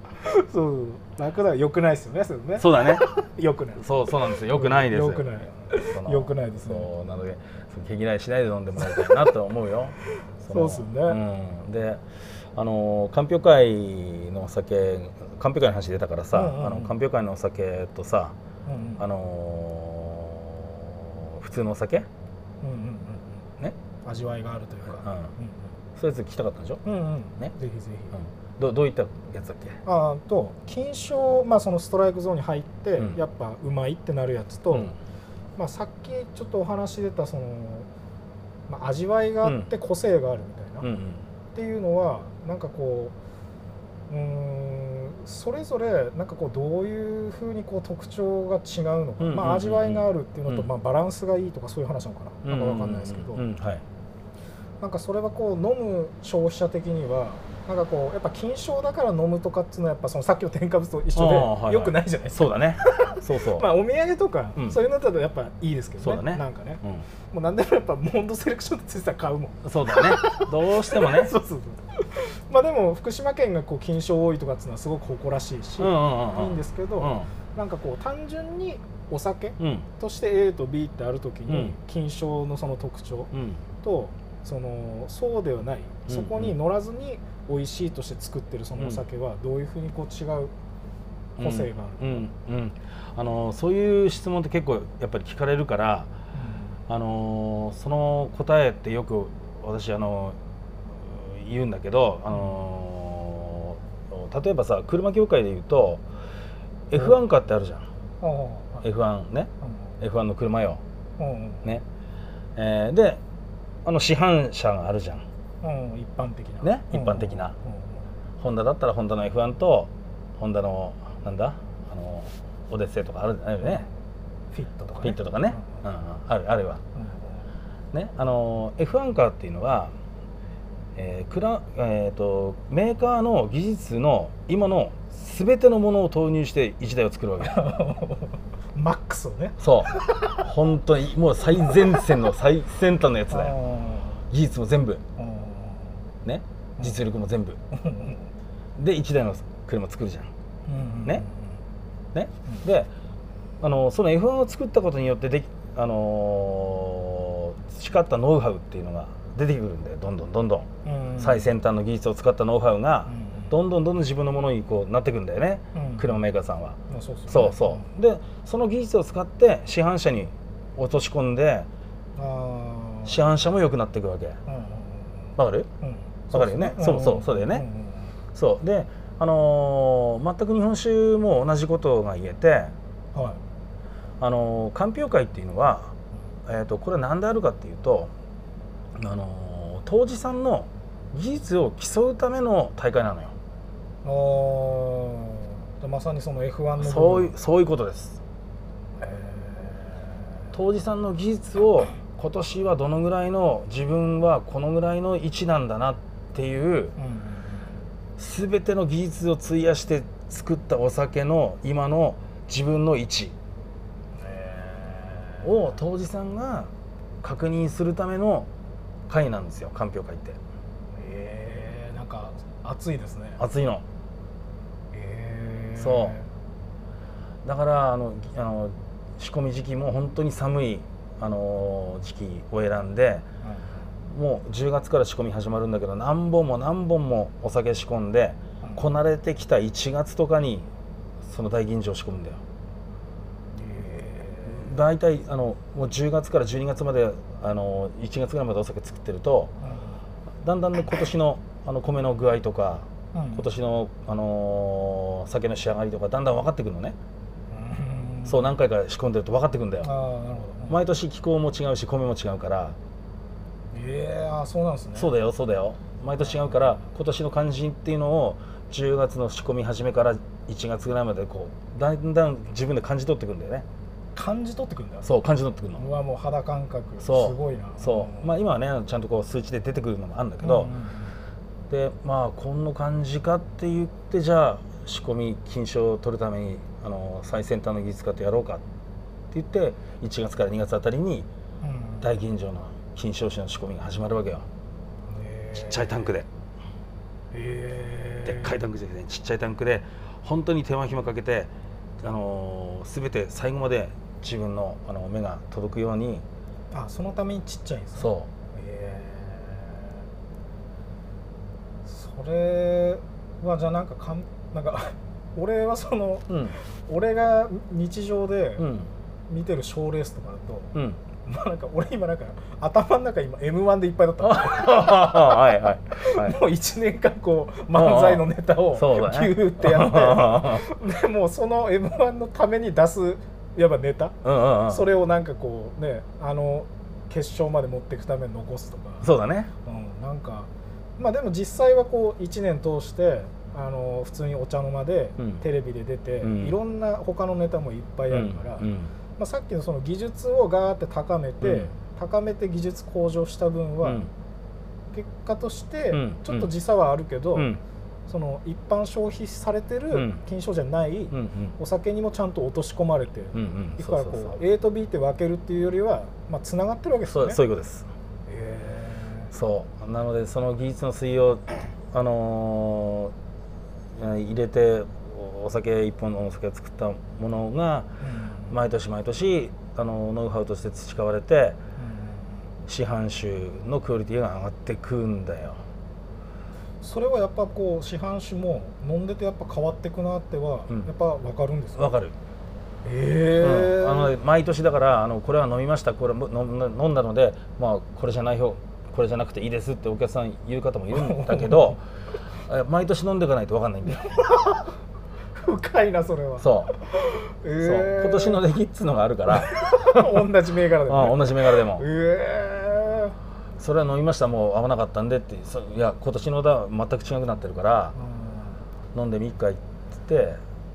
A: そう楽だよくないですよねそれね。
B: そうだね。
A: よくない。
B: そうそうなんですよ。よくないです。
A: よくない。よくないですね。
B: そうなので毛嫌いしないで飲んでもらいたいなと思うよ。の
A: そうっすね。
B: うん、であの鑑評会のお酒鑑評会の話出たからさ、
A: うんうんうん。
B: あの鑑評会のお酒とさ
A: うんうん。
B: あのー普通のお酒？
A: うんうんうん
B: ね
A: うん。味わいがあるというか、
B: そういうやつ聞きたかったでしょ、
A: うんうんうんうん。
B: ね？
A: ぜひぜひ、
B: うん、どどういったやつだっけ？
A: あーと金賞、まあ、そのストライクゾーンに入って、
B: うん。
A: やっぱうまいってなるやつと、
B: うん。
A: まあ、さっきちょっとお話出たその、まあ、味わいがあって個性があるみたいな、っ
B: うんうん。
A: ていうのはなんかこうーんそれぞれなんかこうどういうふうにこう特徴が違うのか、まあ、味わいがあるっていうのと、
B: うん。
A: まあ、バランスがいいとかそういう話なのかな、なんかわかんないですけど、
B: はい
A: なんかそれはこう飲む消費者的にはなんかこうやっぱ金賞だから飲むとかっていうのはやっぱそのさっきの添加物と一緒
B: あーはい
A: よくないじゃないですか。
B: そうだね。そうそう、
A: まあお土産とか、
B: うん。
A: そういうのだとやっぱいいですけどね。
B: そうだね。
A: なんかね。
B: う
A: もう何でもやっぱモンドセレクションってついてたら買うもん。
B: ん、そうだね。どうしてもね。
A: そうそうそう。まあでも福島県がこう金賞多いとかっていうのはすごく誇らしいし、
B: うんうんうんうん。
A: いいんですけど、
B: うん。
A: なんかこう単純にお酒
B: うん。
A: として A と B ってある時
B: うん。
A: に金賞のその特徴
B: うん。
A: とそのそうではない。
B: うん。
A: そこに乗らずに美味しいとして作ってるそのお酒はどういうふうにこう違う個性がある、
B: うん。うん。あのそういう質問って結構やっぱり聞かれるからあのその答えってよく私あの言うんだけどあの例えばさ車業界で言うと F1 カーってあるじゃん。
A: ああはい。
B: F1 ね。F1 の車よ。
A: うんうん。
B: ね、えーであの市販車があるじゃん。
A: うんうん一般的な。
B: ね？一般的な。
A: うん。
B: ホンダだったらホンダの F1 とホンダのなんだあのオデッセイとかあるあるよね。
A: フィットとか
B: フィットとかね、うん。うんあるあるわ。
A: うん。
B: ね？あの F1 カーっていうのは、えークラえー、とメーカーの技術の今の全てのものを投入して1台を作るわけ
A: マックスをね。
B: そう。本当にもう最前線の最先端のやつだよ。
A: よ
B: 技術も全部。ね。実力も全部。で1台の車作るじゃん。ね。ね、であのその F1 を作ったことによってでき、あのー培ったノウハウっていうのが出てくるんでどんどんどんどん。最先端の技術を使ったノウハウがどんどんどんどん自分のものにこうなってくんだよね、車メーカーさんは。
A: そうそう
B: そうそう。でその技術を使って市販車に落とし込んで
A: あ
B: 市販車も良くなっていくわけ。わかる？わかるよね。そうそうそうだよね。そう。であのー全く日本酒も同じことが言えて
A: は
B: あの鑑評会っていうのは、えー、とこれは何であるかっていうと、あの当時さんの技術を競うための大会なのよ
A: まさにその F1 の
B: そういうそういうことです。当時さんの技術を今年はどのぐらいの自分はこのぐらいの位置なんだなっていう全ての技術を費やして作ったお酒の今の自分の位置。を当時さんが確認するための会なんですよ。鑑評会って。
A: えー。なんか熱いですね。
B: 熱いの
A: えー
B: そだからあのあの仕込み時期も本当に寒いあの時期を選んでもう10月から仕込み始まるんだけど何本も何本もお酒仕込んで
A: うん
B: こなれてきた1月とかにその大吟醸を仕込むんだよ。
A: え
B: 大体あのもう10月から12月まであの1月ぐらいまでお酒作ってると
A: ー
B: だんだんね今年のあの米の具合とか
A: うん
B: 今年の、あのー酒の仕上がりとかだんだん分かってくるのね、
A: うん。
B: そう何回か仕込んでると分かってくるんだ
A: ああ
B: よ
A: なるほど
B: 毎年気候も違うし米も違うから。
A: ええあそうなんですね。
B: そうだよそうだよ。毎年違うから今年の肝心っていうのを10月の仕込み始めから1月ぐらいまでこうだんだん自分で感じ取ってくるんだよね。
A: 感じ取ってくるんだ。
B: そう感じ取ってくるの。
A: うわもう肌感覚す
B: そう。
A: ごいな。
B: そう。まあ今はねちゃんとこう数値で出てくるのもあるんだけど、でまあこの感じかって言ってじゃあ仕込み金賞を取るためにあの最先端の技術家とやろうかって言って1月から2月あたりに大吟醸の金賞酒の仕込みが始まるわけよ。ちっちゃいタンクで。
A: え
B: でっかいタンクじゃなくてちっちゃいタンクで本当に手間暇かけて、あのー全て最後まで自分のあの目が届くように
A: あそのためにちっちゃいんですね
B: そ
A: えーそれはじゃあなんかかんなんか 俺はその
B: ううん。
A: 俺が日常で
B: うん。
A: 見てる賞レースとかだと、
B: うん。
A: まあなんか俺今なんか頭の中今 m 1でいっぱいだったの。
B: はいはいはい。
A: もう1年間こう漫才のネタをギューってやって でもうその m 1のために出すいわばネタ。
B: うん
A: それをなんかこうねあの決勝まで持っていくために残すとか。
B: そうだね。
A: うん、なんかまあでも実際はこう1年通してあの普通にお茶の間で、
B: うん。
A: テレビで出て、
B: うん。
A: いろんな他のネタもいっぱいあるから、
B: うん。
A: まあ、さっきのその技術をガーって高めて、
B: うん。
A: 高めて技術向上した分は、
B: うん。
A: 結果として
B: うん。
A: ちょっと時差はあるけど、
B: うん。
A: その一般消費されて
B: う
A: る
B: ん
A: 金賞じゃないお酒にもちゃんと落とし込まれて、
B: うんうん。
A: だからこう A と B って分けるっていうよりは、まあ、つながってるわけですよね。
B: そういうことです。
A: へ
B: そう。なのでその技術の水をあのー入れておお酒一本のお酒を作ったものが毎年毎年あのノウハウとして培われて市販酒のクオリティが上がってくんだよ。
A: それはやっぱこう市販酒も飲んでてやっぱ変わってくなっては、
B: うん。
A: やっぱ分かるんですか？
B: わかる、
A: ええ。
B: うん。あの毎年だからあのこれは飲みました。これも飲んだ飲んだのでまあこれじゃないよこれじゃなくていいですってお客さん言う方もいるんだけど え毎年飲んでいかないと分かんないんだよ。
A: 深いなそれは。
B: そう,、
A: え
B: そう。今年の出来っつうのがあるから。
A: 同じ銘柄でも、ね、
B: あ同じ銘柄でも。
A: え
B: それは飲みましたもう合わなかったんでってそいや今年のだ全く違くなってるから
A: え
B: 飲んでみっかいっつって。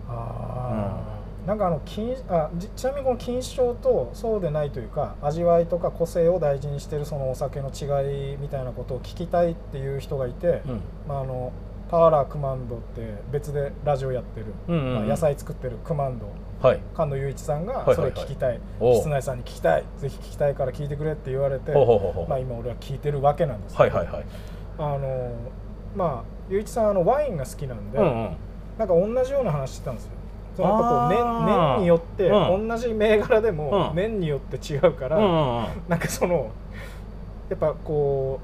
A: あーなんかあの金あじちなみにこの金賞とそうでないというか味わいとか個性を大事にしてるそのお酒の違いみたいなことを聞きたいっていう人がいて、
B: うん
A: まあ、あのパワーラークマンドって別でラジオやってる、
B: うんうんうん
A: まあ、野菜作ってるクマンド
B: はい
A: 菅野雄一さんが
B: はいはい
A: それ聞きたい,、
B: おう
A: 室内さんに聞きたいぜひ聞きたいから聞いてくれって言われて、まあ、今俺は聞いてるわけなんですけど
B: はいはいはい
A: あのまあ雄一さんあのワインが好きなんで、
B: うんうん
A: なんか同じような話してたんですよ。そのやっぱこう
B: あ
A: 年
B: ー
A: 年によって、
B: うん。
A: 同じ銘柄でも
B: うん。
A: 年によって違うから、なんかそのやっぱこ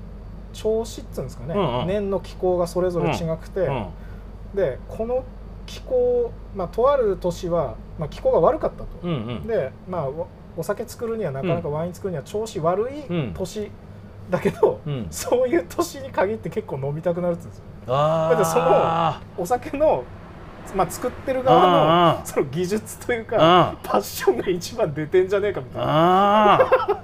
A: う調子っつうんですかね、年の気候がそれぞれ違くて、
B: うん。
A: でこの気候、まあ、とある年は、まあ、気候が悪かったと。
B: うんうん。
A: で、まあ、おお酒作るにはなかなかワイン作るには調子悪い
B: うん
A: 年だけど、
B: うん。
A: そういう年に限って結構飲みたくなるっつうんですよ。
B: あ
A: だってその
B: あ
A: お酒の、まあ、作ってる
B: うん
A: 側
B: うん
A: のその技術という
B: うん
A: かパッションが一番出てんじゃねえかみたいな。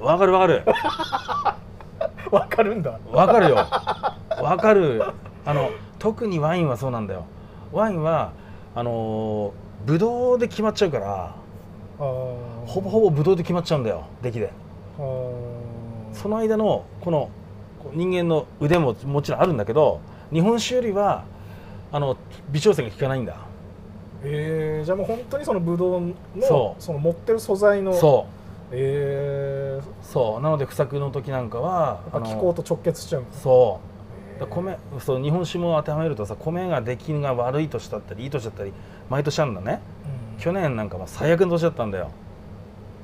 B: わかるわかる。
A: わかるんだ。
B: わかるよ。わかる。あの特にワインはそうなんだよ。ワインはあのーブドウで決まっちゃうからほ
A: ほ
B: ぼほぼブドウで決まっちゃうんだよ出来で。
A: ぼ
B: その間のこの人間の腕ももちろんあるんだけど日本酒よりはあの微調整が効かないんだ
A: えー、じゃあもう本当にそのブドウの
B: そ
A: の持ってる素材の
B: そ
A: えー、
B: うそう。なので不作の時なんかは
A: 気候と直結しちゃう
B: そう。米そう日本酒も当てはめるとさ米が出来が悪い年だったりいい年だったり毎年あるんだね。
A: うん。
B: 去年なんかは最悪の年だったんだよ。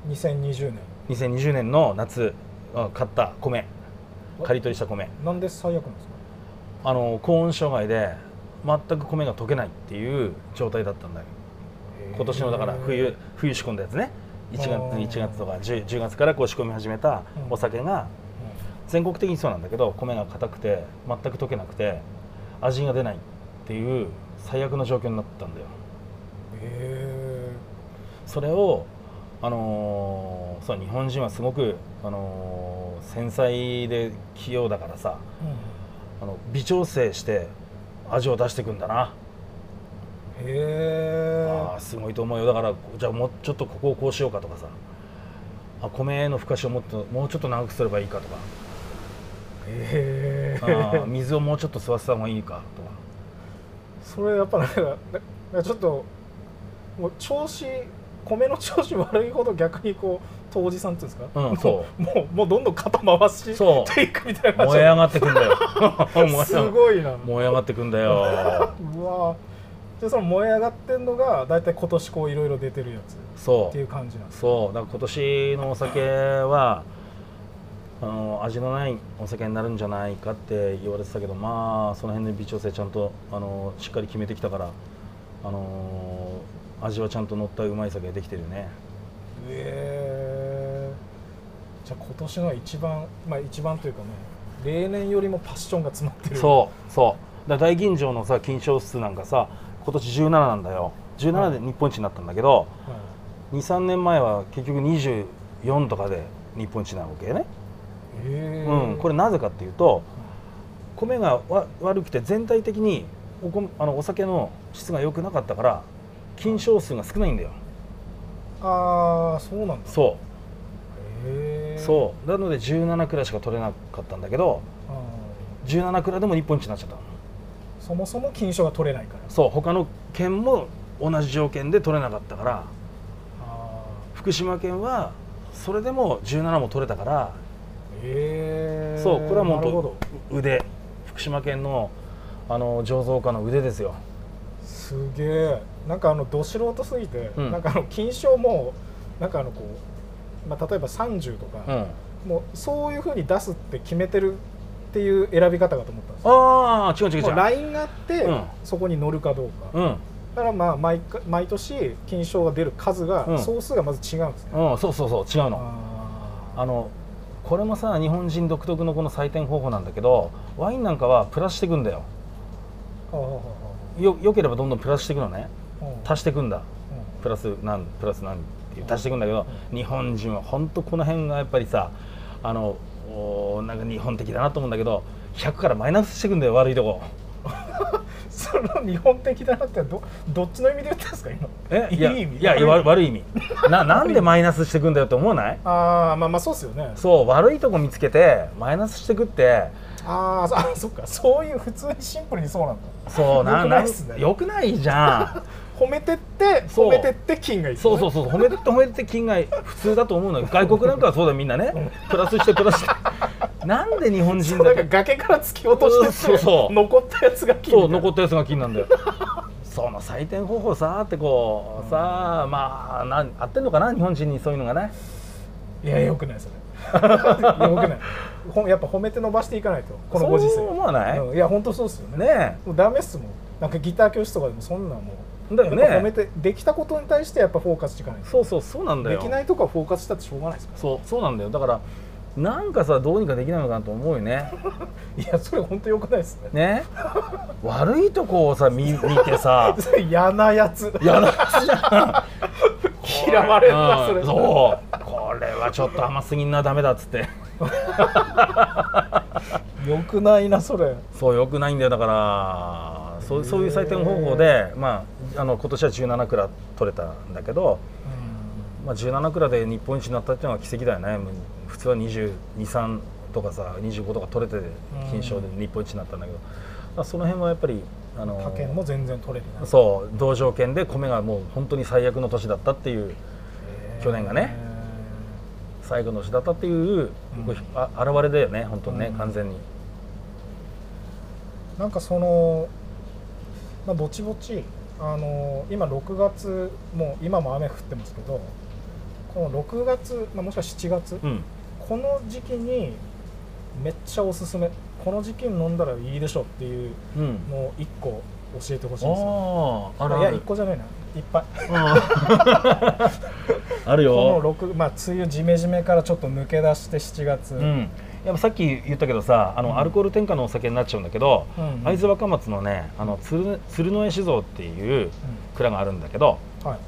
A: 2020年。
B: 2020年の夏あ買った米。刈り取りした米。
A: なんで最悪なんですか？
B: あの高温障害で全く米が溶けないっていう状態だったんだよ。今年のだから冬冬仕込んだやつね。1月
A: あー。
B: 1月とか 10, 10月からこう仕込み始めたお酒が全国的にそうなんだけど米が硬くて全く溶けなくて味が出ないっていう最悪の状況になったんだよ。
A: え
B: それをあのーそう日本人はすごく、あのー繊細で器用だからさ
A: ーうん。
B: あの微調整して味を出していくんだな、
A: へ
B: あーすごいと思うよ。だからじゃあもうちょっとここをこうしようかとかさ。あ米のふかしをもっともうちょっと長くすればいいかとか。
A: え。
B: あー水をもうちょっと吸わせた方がいいかとか。
A: それやっぱなんかなんかちょっともう調子米の調子悪いほど逆にこう杜氏さんっていうんですか、
B: うんそ
A: もうもうもうどんどん肩回し
B: そう。
A: ていくみたいな感じ
B: 燃え上がってくんだよ。
A: すごいな。
B: 燃え上がってくんだよ。
A: うわ。でその燃え上がってんのが大体今年こういろいろ出てるやつ。っていう
B: そう
A: 感じなんです
B: そう。だから今年のお酒はあの味のないお酒になるんじゃないかって言われてたけどまあその辺で微調整ちゃんとあのしっかり決めてきたからあの味はちゃんと乗ったうまい酒ができてるよね。
A: え。ー、じゃあ今年のは一番まあ一番というかね例年よりもパッションが詰まってる。
B: そうそう。だ大吟醸のさ金賞数なんかさ今年17なんだよ。17で日本一になったんだけど、
A: う、
B: 23年前は結局24とかで日本一なわけね、
A: へえ
B: うん、これなぜかっていうと米がわ悪くて全体的におこあのお酒の質が良くなかったから金賞数が少ないんだよ。
A: ああそうなんだ。
B: そうそう。なので17蔵しか取れなかったんだけど
A: あ
B: 17蔵でも日本一になっちゃった
A: そもそも金賞が取れないから。
B: そう他の県も同じ条件で取れなかったから
A: あ
B: 福島県はそれでも17も取れたから
A: ーへえ
B: そうこれはもう腕。福島県のあの醸造家の腕ですよ。
A: すげえなんかあのど素人すぎて、
B: うん。
A: なんかあの金賞もなんかあのこう、まあ、例えば30とか、
B: うん。
A: もうそういうふうに出すって決めてるっていう選び方かと思ったんですよ。
B: ああ違う違う違う。
A: ラインがあって、
B: うん。
A: そこに乗るかどうか、
B: うん。
A: だからまあ毎回毎年金賞が出る数が、
B: うん。
A: 総数がまず違うんですね、
B: うんそうそうそう違うの。
A: あ
B: あのこれもさ日本人独特のこの採点方法なんだけどワインなんかはプラスしていくんだよ。よよければどんどんプラスしていくのね。足していくんだ。
A: うん。
B: プラス何プラス何足していくんだけど日本人は本当この辺がやっぱりさあのおなんか日本的だなと思うんだけど100からマイナスしていくんだよ悪いとこ。
A: その日本的だなってどどっちの意味で言ったんですか今？
B: えいや
A: 意味？
B: いやいや悪悪い意味。ななんでマイナスしていくんだよって思わない？
A: ああまあまあそうですよね。
B: そう悪いとこ見つけてマイナスしていくって。
A: ああそっか。そういう普通にシンプルにそうなんだ。
B: そうな
A: よくないっすね。
B: よくないじゃん
A: 褒めてって褒めてって金がいい、
B: そうそうそう褒めてって褒めてって金が普通だと思うのよ。外国なんかはそうだよみんなね。プラスしてプラスして。なんで日本人
A: そうなんか
B: だけ
A: 崖から突き落として
B: そうそう
A: 残ったやつが金
B: そう残ったやつが金なんだよ。その採点方法さってこうさあまあなん合ってんのかな日本人にそういうのがね。
A: いやよくないそれ。よくない。ほんやっぱ褒めて伸ばしていかないとこのご時世。
B: そう思わない？
A: うん。いや本当そうですよね。
B: ね
A: もうダメっすもん。なんかギター教室とかでもそんなんもう
B: だよね。
A: 褒めてできたことに対してやっぱフォーカスしていかない。と
B: そうそうそうなんだよ。
A: できないとこはフォーカスしたってしょうがないですか
B: そうそうなんだよ。だからなんかさどうにかできないのかなと思うよね。
A: ら いやそれ本当よくないですね。
B: ね？悪いとこをさ見見てさ。
A: そ れ嫌なやつ。
B: やらつじゃん。
A: 嫌われるなそれ。
B: うん。そう。これはちょっと甘すぎんなダメだっつって。
A: よくないなそれ。
B: そうよくないんだよだからそうそういう採点方法で、まあ、あの今年は17蔵取れたんだけど、まあ、17蔵で日本一になったっていうのは奇跡だよね。普通は223とかさ25とか取れて金賞で日本一になったんだけど、まあその辺はやっぱりあの
A: 他県も全然取れてない。
B: そう同条件で米がもう本当に最悪の年だったっていう去年がね最後の年だったっていう、こうあ現れだよね本当にね、
A: うん。
B: 完全に。
A: なんかその、まあ、ぼちぼちあの今6月もう今も雨降ってますけどこの6月、まあ、もしくは7月、
B: うん。
A: この時期にめっちゃおすすめ。この時期に飲んだらいいでしょっていう
B: うん。
A: のを1個教えてほしいんですよ。
B: ああある。
A: いや
B: ある
A: 1個じゃないな。いっぱい。
B: ある
A: この
B: よ、
A: 6、まあ、梅雨ジメジメからちょっと抜け出して7月、
B: うん、やっぱさっき言ったけどさあの、
A: うん。
B: アルコール添加のお酒になっちゃうんだけど、
A: うん
B: 会津若松のねあの鶴鶴の江酒造っていう蔵があるんだけど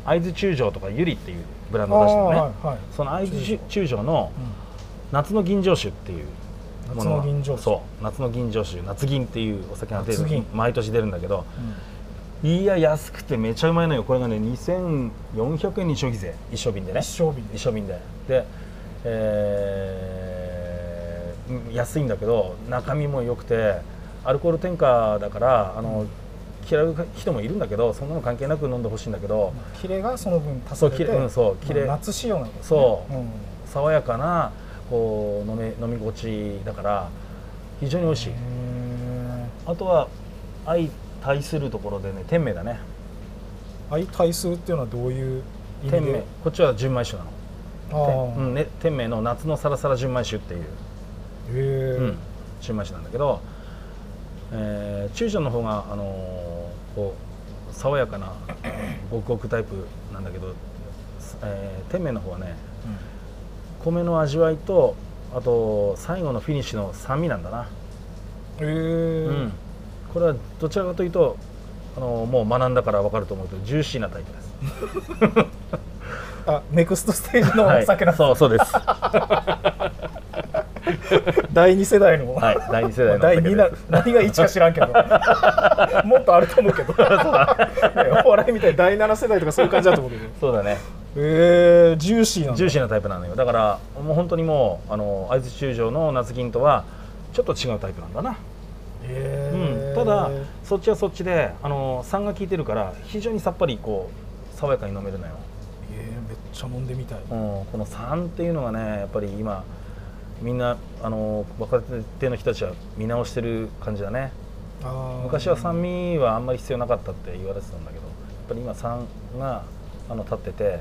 B: 会津中将とかゆりっていうブランドを出してるのね、
A: はいはい。
B: その会津
A: 中
B: 中将の夏の吟醸酒っていうものが
A: 夏の吟醸酒。
B: そう夏の吟醸酒夏銀っていうお酒が出る毎年出るんだけど
A: うん。
B: いや安くてめちゃうまいのよ。これがね2400円に消費税。一升瓶でね。
A: 一升瓶で。
B: 一升瓶で。で、えーうん安いんだけど中身も良くてアルコール添加だからあの嫌う人もいるんだけどそんなの関係なく飲んでほしいんだけど
A: キレがその分足されて
B: そううんそうキレ。
A: まあ夏仕様なんですね。
B: そう。
A: うん。
B: 爽やかなこう飲め飲み心地だから非常に美味しい。
A: へ
B: あとは相対するところでね天明だね。
A: ー相対するっていうのはどういう意味
B: 天明
A: で
B: こっちは純米酒なの。うんね、天明の夏のサラサラ純米酒っていう、うん、純米酒なんだけど、えー中将の方が、あのーこう爽やかな ごくごくタイプなんだけど、えー天明の方はね米の味わいとあと最後のフィニッシュの酸味なんだな、
A: へえ
B: うん、これはどちらかというと、あのーもう学んだから分かると思うけどジューシーなタイプです。
A: あネクストステージの
B: はい
A: お酒なんです
B: そうそうです
A: 第二世代の、
B: はい第二世代の
A: 第二な
B: です。
A: 何が1か知らんけど。もっとあると思うけど、ね。お笑いみたいに第7世代とかそういう感じだと思うけど。
B: そうだね。
A: えー、ジューシーな
B: ジューシーなタイプなのよ。だからもう本当にもうあの会津中将の夏銀とはちょっと違うタイプなんだな、
A: えー。
B: うん、ただそっちはそっちであの酸が効いてるから非常にさっぱりこう爽やかに飲めるのよ、
A: えーめっちゃ飲んでみたい、
B: うん、この酸っていうのがねやっぱり今みんなあの若手の人たちは見直してる感じだね。昔は酸味はあんまり必要なかったって言われてたんだけどやっぱり今酸があの立ってて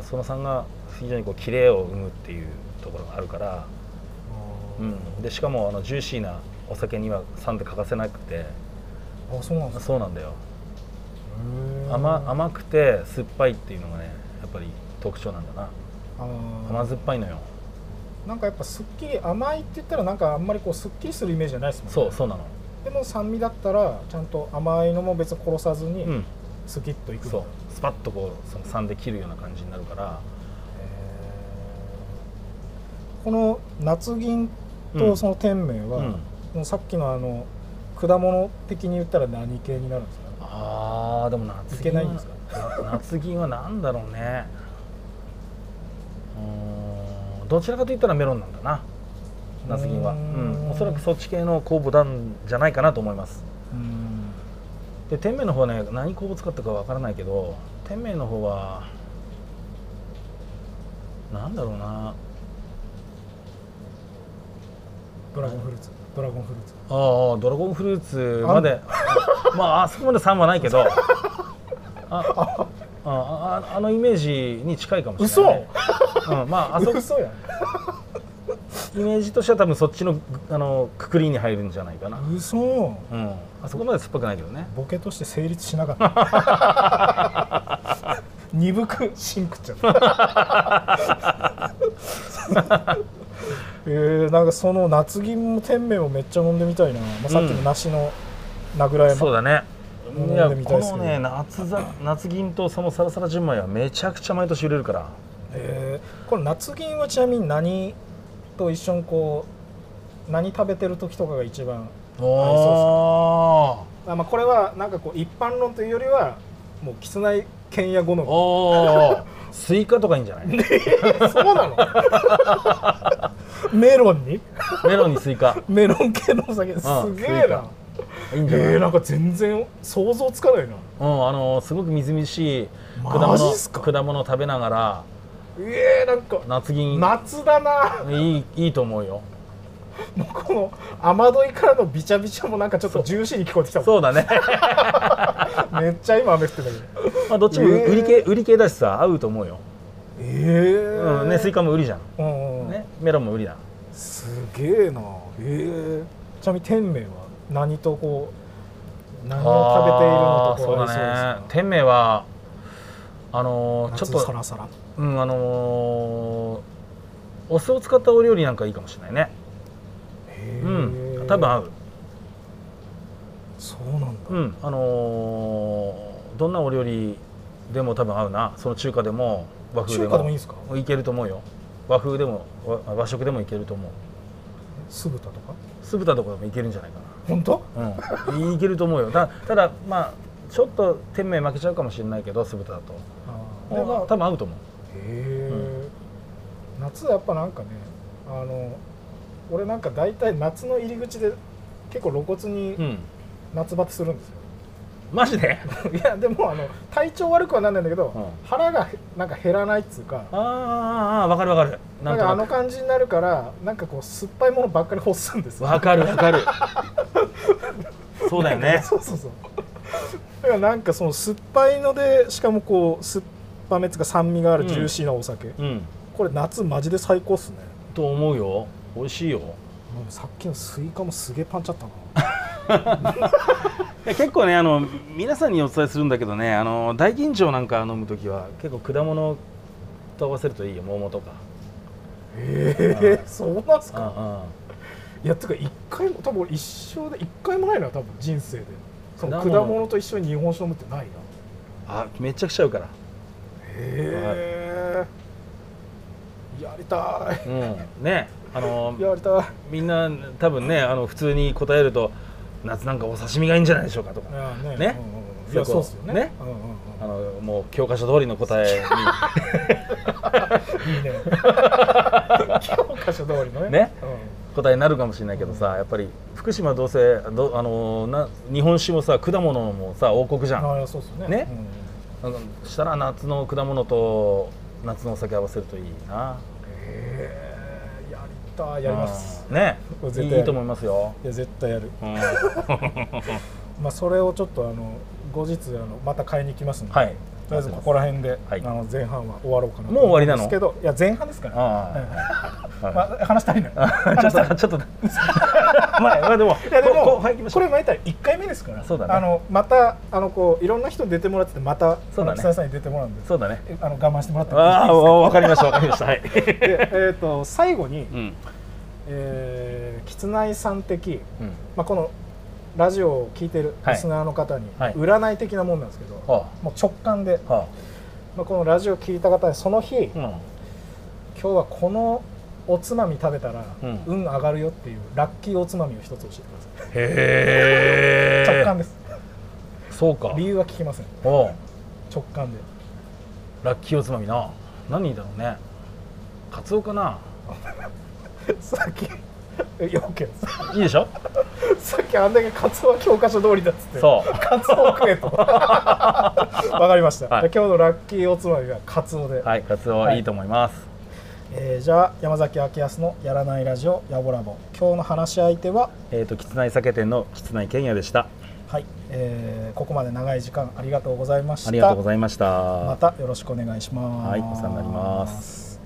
B: その酸が非常にこうキレを生むっていうところがあるから、うん、でしかもあのジューシーなお酒には酸って欠かせなくて。
A: あそうなん
B: そうなんだよ。甘甘くて酸っぱいっていうのがねやっぱり特徴なんだな。甘酸っぱいのよ
A: なんかやっぱすっきり甘いって言ったらなんかあんまりこうすっきりするイメージじゃないですもんね。
B: そうそうなの。
A: でも酸味だったらちゃんと甘いのも別に殺さずに
B: うん。
A: スキッといく。
B: そう。スパッとこうその酸で切るような感じになるから。
A: この夏銀
B: うん。
A: とその天明は、
B: うん。
A: さっきのあの果物的に言ったら何系になるんですか？
B: あーでも夏銀
A: いけないんです
B: か？夏銀は何だろうねどちらかといったらメロンなんだな。夏銀は。う
A: ん。
B: ん、おそらくそっち系の酵母なんじゃないかなと思います。
A: うん。
B: で天明の方はね何酵母使ったかわからないけど天明の方はなんだろうな。
A: ドラゴンフルーツ。ドラゴンフルーツ。
B: ああドラゴンフルーツまで。まああそこまで酸はないけど。ああああのイメージに近いかもしれない、ね、うん、まああそ
A: 嘘やん
B: イメージとしては多分そっちのあのくくりに入るんじゃないかな、
A: 嘘。
B: うん、あそこまで酸っぱくないけどね。
A: ボケとして成立しなかった。鈍くシンクっちゃった。えー、なんかその夏銀も天明もめっちゃ飲んでみたいな、まあ、さっきの梨の名倉山、
B: そうだねいやこのね夏ざ夏銀とそのサラサラ純米はめちゃくちゃ毎年売れるから。
A: えー、この夏銀はちなみに何と一緒にこう何食べてる時とかが一番
B: お
A: あ、まあ、これはなんかこう一般論というよりはもうキスナイ剣や好み。
B: スイカとかいいんじゃない？
A: そうなの？メロンに？
B: メロンにスイカ。
A: メロン系のお酒。すげえな
B: いいんじゃない、
A: えー、なんか全然想像つかないな。
B: うん、あのすごくみずみずしい果
A: マ
B: 物果物食べながら
A: えー、なんか
B: 夏銀。
A: 夏だな。い
B: いいいと思うよ。
A: もうこの雨どいからのビチャビチャもなんかちょっとジューシーに聞こえてきたもん。
B: そうだね、
A: めっちゃ今雨降ってんだけど。
B: まあ、どっちも
A: えー。
B: 売り系、売り系だしさ合うと思うよ、
A: えー、
B: うんね、スイカも瓜じゃん、
A: うんうん、
B: ね、メロンも瓜だ。
A: すげえな。えー、ちなみに天明は？何とこう何を食べているのと
B: そうだね。天明はあのーちょっと
A: 夏サラサラ。
B: うんあのーお酢を使ったお料理なんかいいかもしれないね。
A: へ
B: う
A: ー
B: ん多分合う。
A: そうなんだ、
B: うんあのーどんなお料理でも多分合うな。その中華でも和風でも。
A: 中華でもいいんですか？
B: いけると思うよ。和風でも和和食でもいけると思う。
A: 酢豚とか？
B: 酢豚とかでもいけるんじゃないか
A: 本当？
B: なうん。いけると思うよ。たただまあちょっと天命負けちゃうかもしれないけど酢豚だと。
A: でまあ
B: 多分合うと思う。
A: へえ、夏はやっぱなんかねあの俺なんか大体夏の入り口で結構露骨に
B: うん。
A: 夏バテするんですよ、
B: マジで？
A: いやでもあの体調悪くはなんないんだけど、
B: うん。
A: 腹がなんか減らないっつうか。
B: あーあーわかるわかる。な
A: なんんかあの感じになるからなんかこう酸っぱいものばっかり欲すんですよ。
B: わかるわかる。そうだよね。
A: そうそうそう。だからなんかその酸っぱいのでしかもこう酸っぱめっつうか酸味があるジューシーなお酒、
B: うん。
A: これ夏マジで最高っすね。
B: と思うよ。美味しいよ
A: さっきのスイカもすげえパンチあったな。
B: 結構ねあの皆さんにお伝えするんだけどねあの大吟醸なんか飲む時は結構果物と合わせるといいよ桃とか。
A: ええそうなんすか？
B: あ
A: いやてか一回も多分俺一生で一回もないな多分人生で。その
B: 果物
A: と一緒に日本酒飲むってないな。
B: ああめちゃくちゃ合うから。
A: へえやりたい。
B: うん。ねあのみんな多分ねあの普通に答えると夏なんかお刺身がいいんじゃないでしょうかとか。
A: ね。
B: ね。
A: うんうんいやそうっすよね。
B: ね。
A: うんうんうん。
B: あのもう教科書通りの答え
A: いいね。教科書通りのね。
B: ね。
A: う
B: に答えになるかもしれないけどさやっぱり福島どうせどあのな日本酒もさ果物もさ王国じゃん。
A: んああそうっすよね。
B: ね。あのしたら夏の果物と夏のお酒合わせるといいな。
A: へえやりたいやります。
B: うん。ね。
A: 絶対
B: いいと思いますよ、
A: いや絶対やる。
B: うん。
A: まあそれをちょっとあの後日あのまた買いに行きますんで。
B: はい
A: とりあえずここら辺で、
B: はい。
A: あの前半は終わろうかなと
B: もう終わりなの
A: 思うんですけどいや前半ですから、
B: あ
A: はいまあ、話足りない。
B: ちょっとちょっとまあまあでも
A: いやでも
B: こ
A: れ巻いたら1回目ですから。
B: そうだね。
A: あのまたあのこういろんな人に出てもらっててまた
B: そうだね。
A: あの久々に出てもらうんで。
B: そうだね。
A: えあの我慢してもらってもいいですか？
B: わかりましたわかりました。はい、
A: でえー、と最後に、
B: うん。
A: えー、キツナイさん的、
B: うん。
A: まあ、このラジオを聞いてるリスナーの方に、
B: はい。
A: 占い的なもんなんですけど、
B: は
A: もう直感で、まあ、このラジオを聞いた方にその日、今日はこのおつまみ食べたら、
B: うん。
A: 運上がるよっていうラッキーおつまみを一つ教えてください、
B: へえ。
A: 直感です。
B: そうか。
A: 理由は聞きません。直感で。
B: ラッキーおつまみな。何だろうね。カツオかな。
A: さっきえ いや OK です
B: いいでしょ？
A: さっきあんだけカツオは教科書通りだっつって。
B: そう。
A: カツオを食えと。わかりました、
B: はい。
A: 今日のラッキーおつまみはカツオで、
B: はいカツオはい。いと思います、
A: えーじゃあ山崎明康のやらないラジオやぼラボ今日の話し相手は？
B: えっ、ときつない酒店のきつないけんやでした。
A: はい、えーここまで長い時間ありがとうございました。
B: ありがとうございました。
A: またよろしくお願いします。
B: はいお世話になります